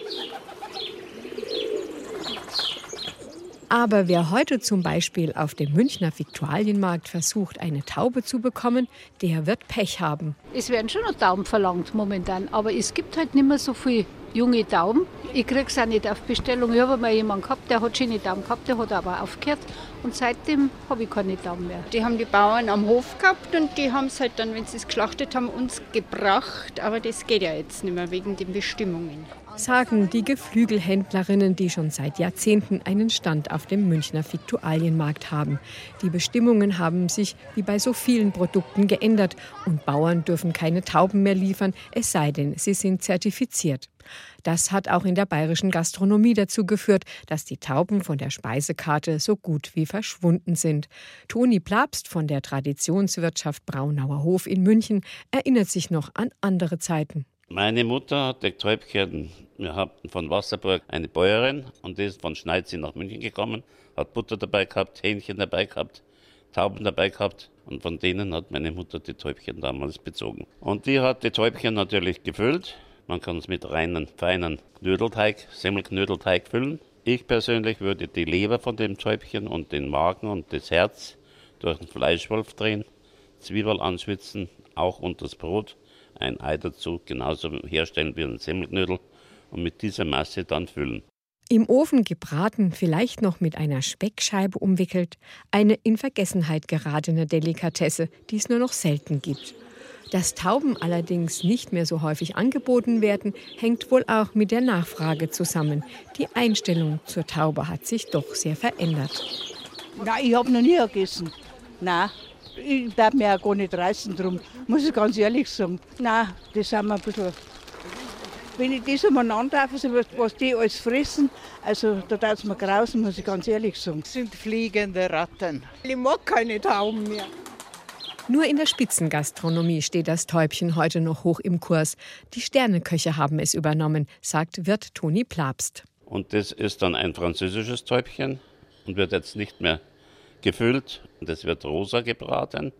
Speaker 20: Aber wer heute zum Beispiel auf dem Münchner Viktualienmarkt versucht, eine Taube zu bekommen, der wird Pech haben.
Speaker 25: Es werden schon noch Tauben verlangt momentan, aber es gibt halt nicht mehr so viele junge Tauben. Ich kriege es auch nicht auf Bestellung. Ich habe mal jemanden gehabt, der hat schöne Tauben gehabt, der hat aber aufgehört. Und seitdem habe ich keine Tauben mehr.
Speaker 23: Die haben die Bauern am Hof gehabt und die haben es halt dann, wenn sie es geschlachtet haben, uns gebracht. Aber das geht ja jetzt nicht mehr wegen den Bestimmungen
Speaker 20: sagen die Geflügelhändlerinnen, die schon seit Jahrzehnten einen Stand auf dem Münchner Viktualienmarkt haben. Die Bestimmungen haben sich wie bei so vielen Produkten geändert und Bauern dürfen keine Tauben mehr liefern, es sei denn, sie sind zertifiziert. Das hat auch in der bayerischen Gastronomie dazu geführt, dass die Tauben von der Speisekarte so gut wie verschwunden sind. Toni Plabst von der Traditionswirtschaft Braunauer Hof in München erinnert sich noch an andere Zeiten.
Speaker 27: Meine Mutter hat Täubchen. Wir hatten von Wasserburg eine Bäuerin und die ist von Schneidzi nach München gekommen, hat Butter dabei gehabt, Hähnchen dabei gehabt, Tauben dabei gehabt und von denen hat meine Mutter die Täubchen damals bezogen. Und die hat die Täubchen natürlich gefüllt. Man kann es mit reinen, feinen Knödelteig, Semmelknödelteig füllen. Ich persönlich würde die Leber von dem Täubchen und den Magen und das Herz durch den Fleischwolf drehen, Zwiebel anschwitzen, auch unter das Brot ein Ei dazu genauso herstellen wie ein Semmelknödel und mit dieser Masse dann füllen.
Speaker 20: Im Ofen gebraten, vielleicht noch mit einer Speckscheibe umwickelt, eine in Vergessenheit geratene Delikatesse, die es nur noch selten gibt. Dass Tauben allerdings nicht mehr so häufig angeboten werden, hängt wohl auch mit der Nachfrage zusammen. Die Einstellung zur Taube hat sich doch sehr verändert.
Speaker 21: Nein, ich habe noch nie gegessen. Nein, ich darf mir auch gar nicht reißen drum, muss ich ganz ehrlich sagen. Nein, das sind wir ein bisschen
Speaker 24: Wenn ich das umeinander darf, also was, was die alles fressen, also da tut es mir grausen, muss ich ganz ehrlich sagen.
Speaker 23: Das sind fliegende Ratten. Ich mag keine Tauben mehr.
Speaker 20: Nur in der Spitzengastronomie steht das Täubchen heute noch hoch im Kurs. Die Sterneköche haben es übernommen, sagt Wirt Toni Plabst.
Speaker 27: Und das ist dann ein französisches Täubchen und wird jetzt nicht mehr gefüllt. Das wird rosa gebraten.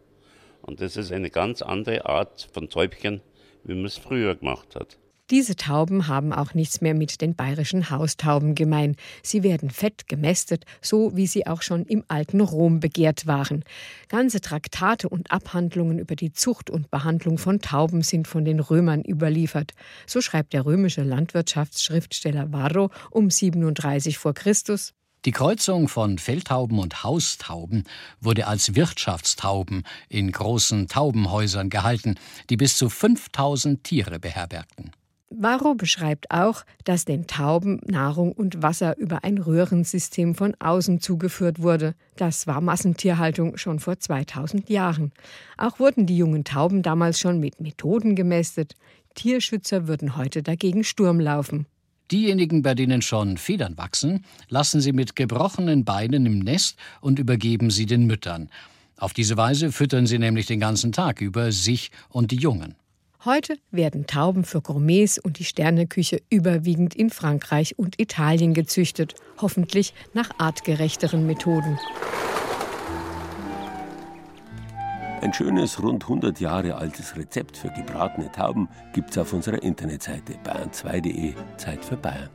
Speaker 27: Und das ist eine ganz andere Art von Täubchen, wie man es früher gemacht hat.
Speaker 20: Diese Tauben haben auch nichts mehr mit den bayerischen Haustauben gemein. Sie werden fett gemästet, so wie sie auch schon im alten Rom begehrt waren. Ganze Traktate und Abhandlungen über die Zucht und Behandlung von Tauben sind von den Römern überliefert. So schreibt der römische Landwirtschaftsschriftsteller Varro um 37 vor Christus.
Speaker 19: Die Kreuzung von Feldtauben und Haustauben wurde als Wirtschaftstauben in großen Taubenhäusern gehalten, die bis zu 5000 Tiere beherbergten.
Speaker 20: Varro beschreibt auch, dass den Tauben Nahrung und Wasser über ein Röhrensystem von außen zugeführt wurde. Das war Massentierhaltung schon vor 2000 Jahren. Auch wurden die jungen Tauben damals schon mit Methoden gemästet. Tierschützer würden heute dagegen Sturm laufen.
Speaker 19: Diejenigen, bei denen schon Federn wachsen, lassen sie mit gebrochenen Beinen im Nest und übergeben sie den Müttern. Auf diese Weise füttern sie nämlich den ganzen Tag über sich und die Jungen.
Speaker 20: Heute werden Tauben für Gourmets und die Sterneküche überwiegend in Frankreich und Italien gezüchtet, hoffentlich nach artgerechteren Methoden.
Speaker 3: Ein schönes, rund 100 Jahre altes Rezept für gebratene Tauben gibt's auf unserer Internetseite bayern2.de Zeit für Bayern.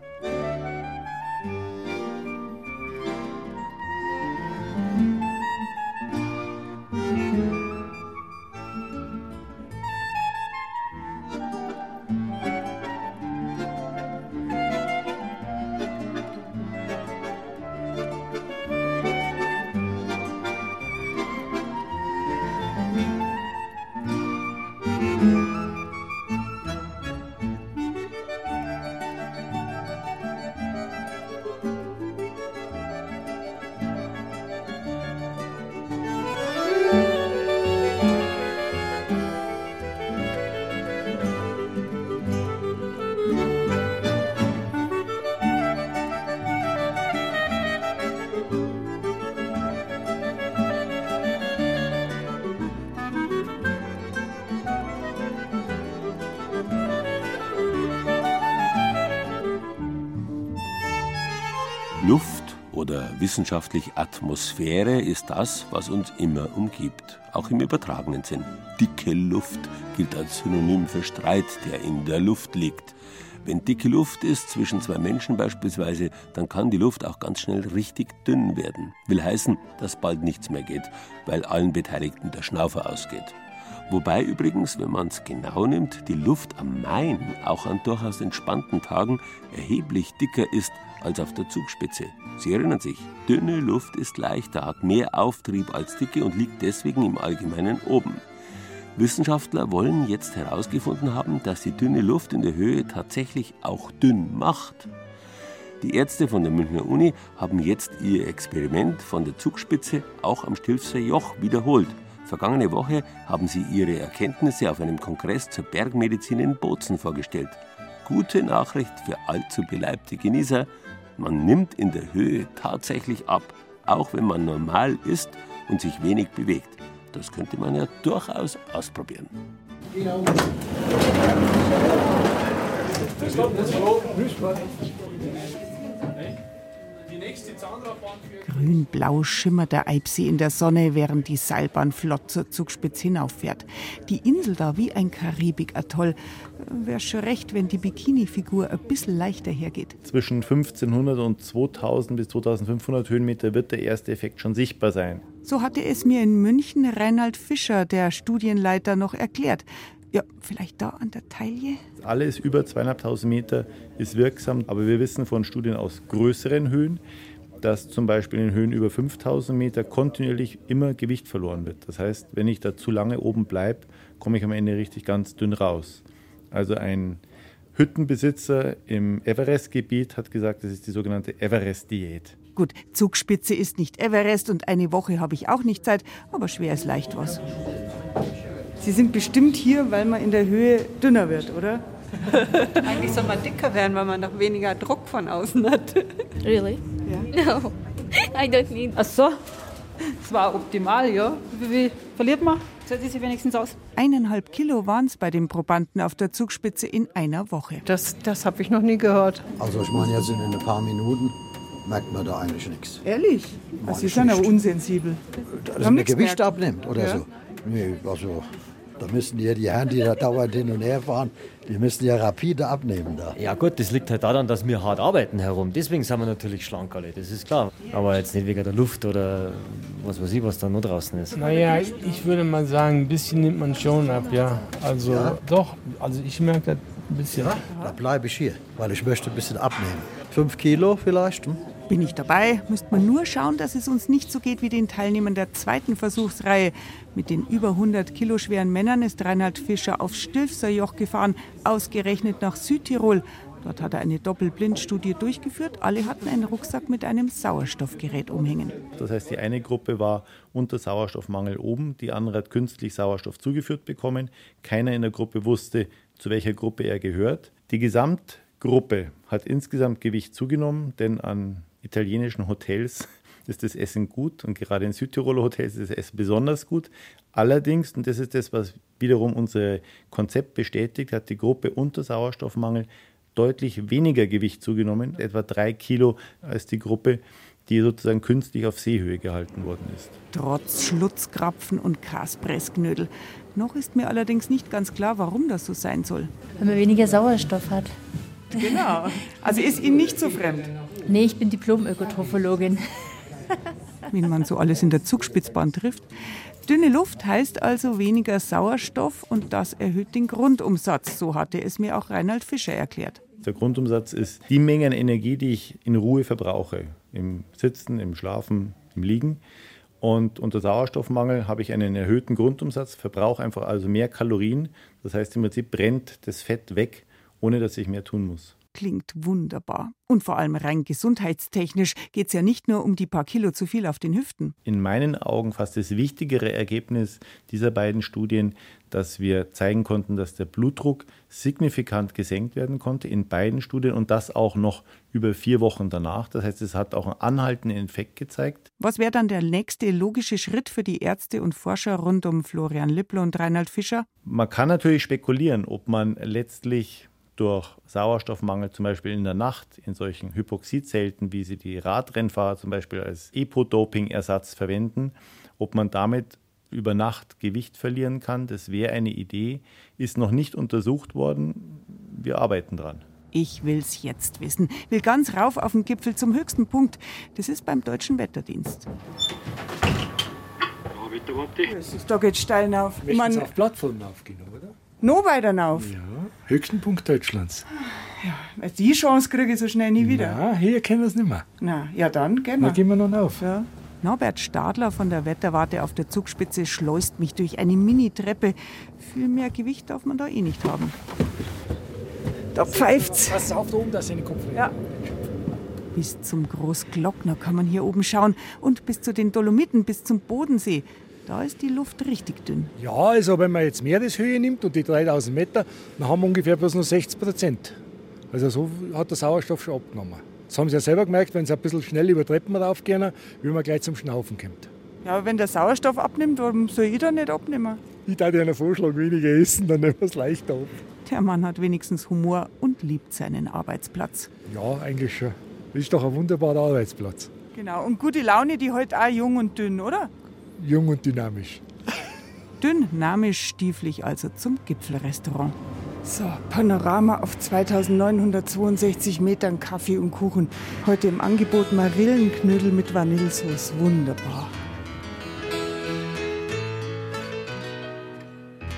Speaker 3: Wissenschaftlich Atmosphäre ist das, was uns immer umgibt, auch im übertragenen Sinn. Dicke Luft gilt als Synonym für Streit, der in der Luft liegt. Wenn dicke Luft ist, zwischen zwei Menschen beispielsweise, dann kann die Luft auch ganz schnell richtig dünn werden. Will heißen, dass bald nichts mehr geht, weil allen Beteiligten der Schnaufer ausgeht. Wobei übrigens, wenn man es genau nimmt, die Luft am Main auch an durchaus entspannten Tagen erheblich dicker ist als auf der Zugspitze. Sie erinnern sich, dünne Luft ist leichter, hat mehr Auftrieb als dicke und liegt deswegen im Allgemeinen oben. Wissenschaftler wollen jetzt herausgefunden haben, dass die dünne Luft in der Höhe tatsächlich auch dünn macht. Die Ärzte von der Münchner Uni haben jetzt ihr Experiment von der Zugspitze auch am Stilfser Joch wiederholt. Vergangene Woche haben sie ihre Erkenntnisse auf einem Kongress zur Bergmedizin in Bozen vorgestellt. Gute Nachricht für allzu beleibte Genießer, man nimmt in der Höhe tatsächlich ab, auch wenn man normal ist und sich wenig bewegt. Das könnte man ja durchaus ausprobieren.
Speaker 28: Grün-blau schimmert der Eibsee in der Sonne, während die Seilbahn flott zur Zugspitze hinauffährt. Die Insel da wie ein Karibik-Atoll. Wäre schon recht, wenn die Bikini-Figur ein bisschen leichter hergeht.
Speaker 29: Zwischen 1500 und 2000 bis 2500 Höhenmeter wird der erste Effekt schon sichtbar sein.
Speaker 28: So hatte es mir in München Reinhard Fischer, der Studienleiter, noch erklärt. Ja, vielleicht da an der Taille?
Speaker 29: Alles über zweieinhalbtausend Meter ist wirksam, aber wir wissen von Studien aus größeren Höhen, dass zum Beispiel in Höhen über 5000 Meter kontinuierlich immer Gewicht verloren wird. Das heißt, wenn ich da zu lange oben bleibe, komme ich am Ende richtig ganz dünn raus. Also ein Hüttenbesitzer im Everest-Gebiet hat gesagt, das ist die sogenannte Everest-Diät.
Speaker 28: Gut, Zugspitze ist nicht Everest und eine Woche habe ich auch nicht Zeit, aber schwer ist leicht was. Sie sind bestimmt hier, weil man in der Höhe dünner wird, oder?
Speaker 30: Eigentlich soll man dicker werden, weil man noch weniger Druck von außen hat.
Speaker 31: Really?
Speaker 30: Ja.
Speaker 31: No, I don't need.
Speaker 30: Ach so, das war optimal, ja. Wie viel verliert man? Zählt sich wenigstens aus?
Speaker 28: Eineinhalb Kilo waren es bei den Probanden auf der Zugspitze in einer Woche.
Speaker 23: Das, das habe ich noch nie gehört.
Speaker 32: Also ich meine, jetzt in ein paar Minuten merkt man da eigentlich nichts.
Speaker 28: Ehrlich?
Speaker 32: Meine
Speaker 28: Sie sind aber unsensibel.
Speaker 32: Dass man Gewicht abnimmt oder
Speaker 28: Ja.
Speaker 32: so. Nee, also da müssen ja die Herren, die da dauernd hin und her fahren, die müssen ja rapide abnehmen da.
Speaker 33: Ja gut, das liegt halt daran, dass wir hart arbeiten herum. Deswegen sind wir natürlich schlank alle, das ist klar. Aber jetzt nicht wegen der Luft oder was weiß ich, was da noch draußen ist.
Speaker 34: Naja, ich würde mal sagen, ein bisschen nimmt man schon ab, ja. Also
Speaker 32: Ja?
Speaker 34: doch, also ich merke das ein bisschen.
Speaker 32: Da bleibe ich hier, weil ich möchte ein bisschen abnehmen. Fünf Kilo vielleicht. Hm?
Speaker 28: Bin ich dabei, müsste man nur schauen, dass es uns nicht so geht wie den Teilnehmern der zweiten Versuchsreihe. Mit den über 100 Kilo schweren Männern ist Reinhard Fischer aufs Stilfserjoch gefahren, ausgerechnet nach Südtirol. Dort hat er eine Doppelblindstudie durchgeführt. Alle hatten einen Rucksack mit einem Sauerstoffgerät umhängen.
Speaker 29: Das heißt, die eine Gruppe war unter Sauerstoffmangel oben, die andere hat künstlich Sauerstoff zugeführt bekommen. Keiner in der Gruppe wusste, zu welcher Gruppe er gehört. Die Gesamtgruppe hat insgesamt Gewicht zugenommen, denn an italienischen Hotels ist das Essen gut und gerade in Südtiroler Hotels ist das Essen besonders gut. Allerdings, und das ist das, was wiederum unser Konzept bestätigt, hat die Gruppe unter Sauerstoffmangel deutlich weniger Gewicht zugenommen, etwa drei Kilo als die Gruppe, die sozusagen künstlich auf Seehöhe gehalten worden ist.
Speaker 28: Trotz Schlutzkrapfen und Kaspressknödel. Noch ist mir allerdings nicht ganz klar, warum das so sein soll.
Speaker 31: Wenn man weniger Sauerstoff hat.
Speaker 28: Genau. Also ist Ihnen nicht so fremd?
Speaker 31: Nee, ich bin Diplom-Ökotrophologin.
Speaker 28: Wen man so alles in der Zugspitzbahn trifft. Dünne Luft heißt also weniger Sauerstoff und das erhöht den Grundumsatz. So hatte es mir auch Reinhard Fischer erklärt.
Speaker 29: Der Grundumsatz ist die Menge an Energie, die ich in Ruhe verbrauche. Im Sitzen, im Schlafen, im Liegen. Und unter Sauerstoffmangel habe ich einen erhöhten Grundumsatz, verbrauche einfach also mehr Kalorien. Das heißt, im Prinzip brennt das Fett weg, ohne dass ich mehr tun muss.
Speaker 28: Klingt wunderbar. Und vor allem rein gesundheitstechnisch geht es ja nicht nur um die paar Kilo zu viel auf den Hüften.
Speaker 29: In meinen Augen fast das wichtigere Ergebnis dieser beiden Studien, dass wir zeigen konnten, dass der Blutdruck signifikant gesenkt werden konnte in beiden Studien und das auch noch über vier Wochen danach. Das heißt, es hat auch einen anhaltenden Effekt gezeigt.
Speaker 28: Was wäre dann der nächste logische Schritt für die Ärzte und Forscher rund um Florian Lippler und Reinhard Fischer?
Speaker 29: Man kann natürlich spekulieren, ob man letztlich durch Sauerstoffmangel zum Beispiel in der Nacht in solchen Hypoxiezelten, wie sie die Radrennfahrer zum Beispiel als Epo-Doping-Ersatz verwenden, ob man damit über Nacht Gewicht verlieren kann. Das wäre eine Idee, ist noch nicht untersucht worden. Wir arbeiten dran.
Speaker 28: Ich will's jetzt wissen. Will ganz rauf auf den Gipfel zum höchsten Punkt. Das ist beim Deutschen Wetterdienst. Das ist, da geht's steil auf. Ich
Speaker 35: Möchten
Speaker 28: mein,
Speaker 35: Sie auf Plattformen aufgehen, oder?
Speaker 28: Noch weiter rauf.
Speaker 35: Ja, höchsten Punkt Deutschlands.
Speaker 28: Ja, die Chance kriege ich so schnell nie wieder.
Speaker 35: Ja, hier kennen wir es nicht mehr.
Speaker 28: Na, ja dann, gehen wir.
Speaker 35: gehen wir noch auf.
Speaker 28: Ja. Norbert Stadler von der Wetterwarte auf der Zugspitze schleust mich durch eine Mini-Treppe. Viel mehr Gewicht darf man da eh nicht haben. Da pfeift's.
Speaker 35: Pass auf da oben, da sind die Kopfhörer.
Speaker 28: Ja. Bis zum Großglockner kann man hier oben schauen und bis zu den Dolomiten, bis zum Bodensee. Da ist die Luft richtig dünn.
Speaker 35: Ja, also wenn man jetzt Meereshöhe nimmt und die 3000 Meter, dann haben wir ungefähr bloß noch 60 Prozent. Also so hat der Sauerstoff schon abgenommen. Das haben Sie ja selber gemerkt, wenn Sie ein bisschen schnell über Treppen raufgehen, wie man gleich zum Schnaufen kommt.
Speaker 28: Ja, aber wenn der Sauerstoff abnimmt, warum soll ich da nicht abnehmen?
Speaker 35: Ich würde Ihnen vorschlagen, weniger essen, dann nehmen wir es leichter ab.
Speaker 28: Der Mann hat wenigstens Humor und liebt seinen Arbeitsplatz.
Speaker 35: Ja, eigentlich schon. Das ist doch ein wunderbarer Arbeitsplatz.
Speaker 28: Genau, und gute Laune, die heute auch jung und dünn, oder?
Speaker 35: Jung und dynamisch.
Speaker 28: Dünn, namisch, stieflich also zum Gipfelrestaurant. So, Panorama auf 2962 Metern Kaffee und Kuchen. Heute im Angebot Marillenknödel mit Vanillesauce. Wunderbar.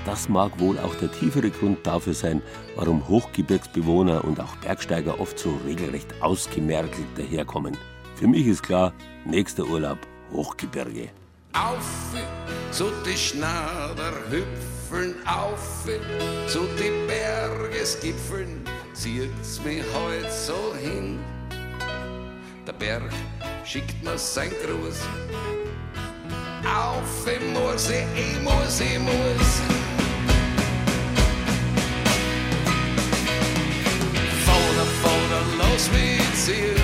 Speaker 3: Das mag wohl auch der tiefere Grund dafür sein, warum Hochgebirgsbewohner und auch Bergsteiger oft so regelrecht ausgemergelt daherkommen. Für mich ist klar, nächster Urlaub Hochgebirge
Speaker 36: auf, zu die Schnader hüpfeln auf, zu die Bergesgipfeln zieht's mich heut so hin. Der Berg schickt mir sein Gruß. Auf, ich muss, ich muss, ich muss. Vorder, vorder, los mit dir.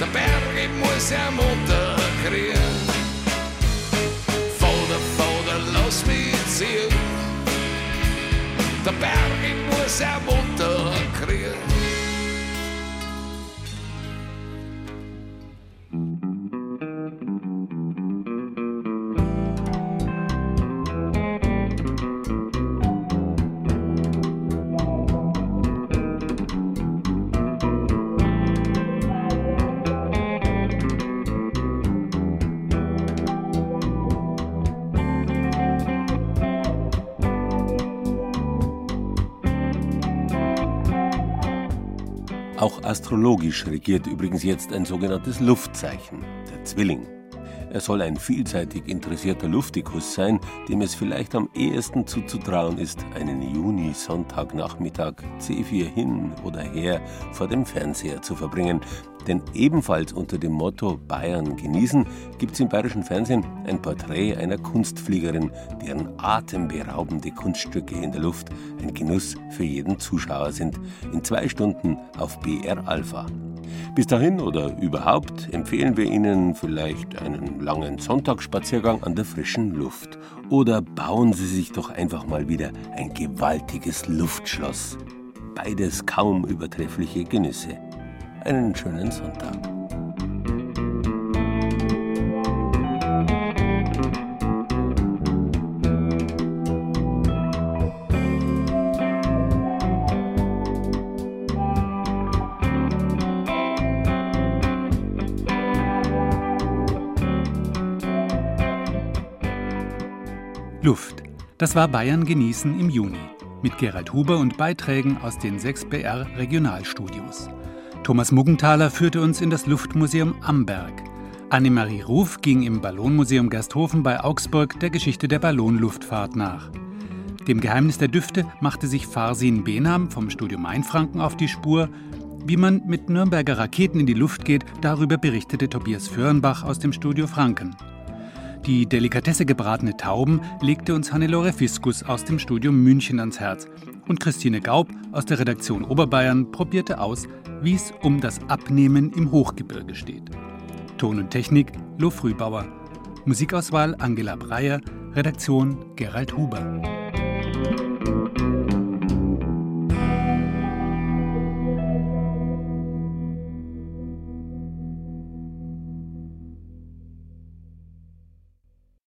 Speaker 36: Der Berg, ich muss ja munter kriegen.
Speaker 3: Muss astrologisch regiert übrigens jetzt ein sogenanntes Luftzeichen, der Zwilling. Er soll ein vielseitig interessierter Luftikus sein, dem es vielleicht am ehesten zuzutrauen ist, einen Juni-Sonntagnachmittag C4 hin oder her vor dem Fernseher zu verbringen. Denn ebenfalls unter dem Motto Bayern genießen gibt es im bayerischen Fernsehen ein Porträt einer Kunstfliegerin, deren atemberaubende Kunststücke in der Luft ein Genuss für jeden Zuschauer sind. In zwei Stunden auf BR Alpha. Bis dahin oder überhaupt empfehlen wir Ihnen vielleicht einen langen Sonntagsspaziergang an der frischen Luft. Oder bauen Sie sich doch einfach mal wieder ein gewaltiges Luftschloss. Beides kaum übertreffliche Genüsse. Einen schönen Sonntag.
Speaker 37: Luft. Das war Bayern genießen im Juni. Mit Gerald Huber und Beiträgen aus den 6 BR Regionalstudios. Thomas Muggenthaler führte uns in das Luftmuseum Amberg. Annemarie Ruf ging im Ballonmuseum Gersthofen bei Augsburg der Geschichte der Ballonluftfahrt nach. Dem Geheimnis der Düfte machte sich Farsin Benam vom Studio Mainfranken auf die Spur. Wie man mit Nürnberger Raketen in die Luft geht, darüber berichtete Tobias Föhrenbach aus dem Studio Franken. Die Delikatesse gebratene Tauben legte uns Hannelore Fiskus aus dem Studio München ans Herz. Und Christine Gaub aus der Redaktion Oberbayern probierte aus, wie es um das Abnehmen im Hochgebirge steht. Ton und Technik Lo Frühbauer. Musikauswahl Angela Breyer. Redaktion Gerald Huber.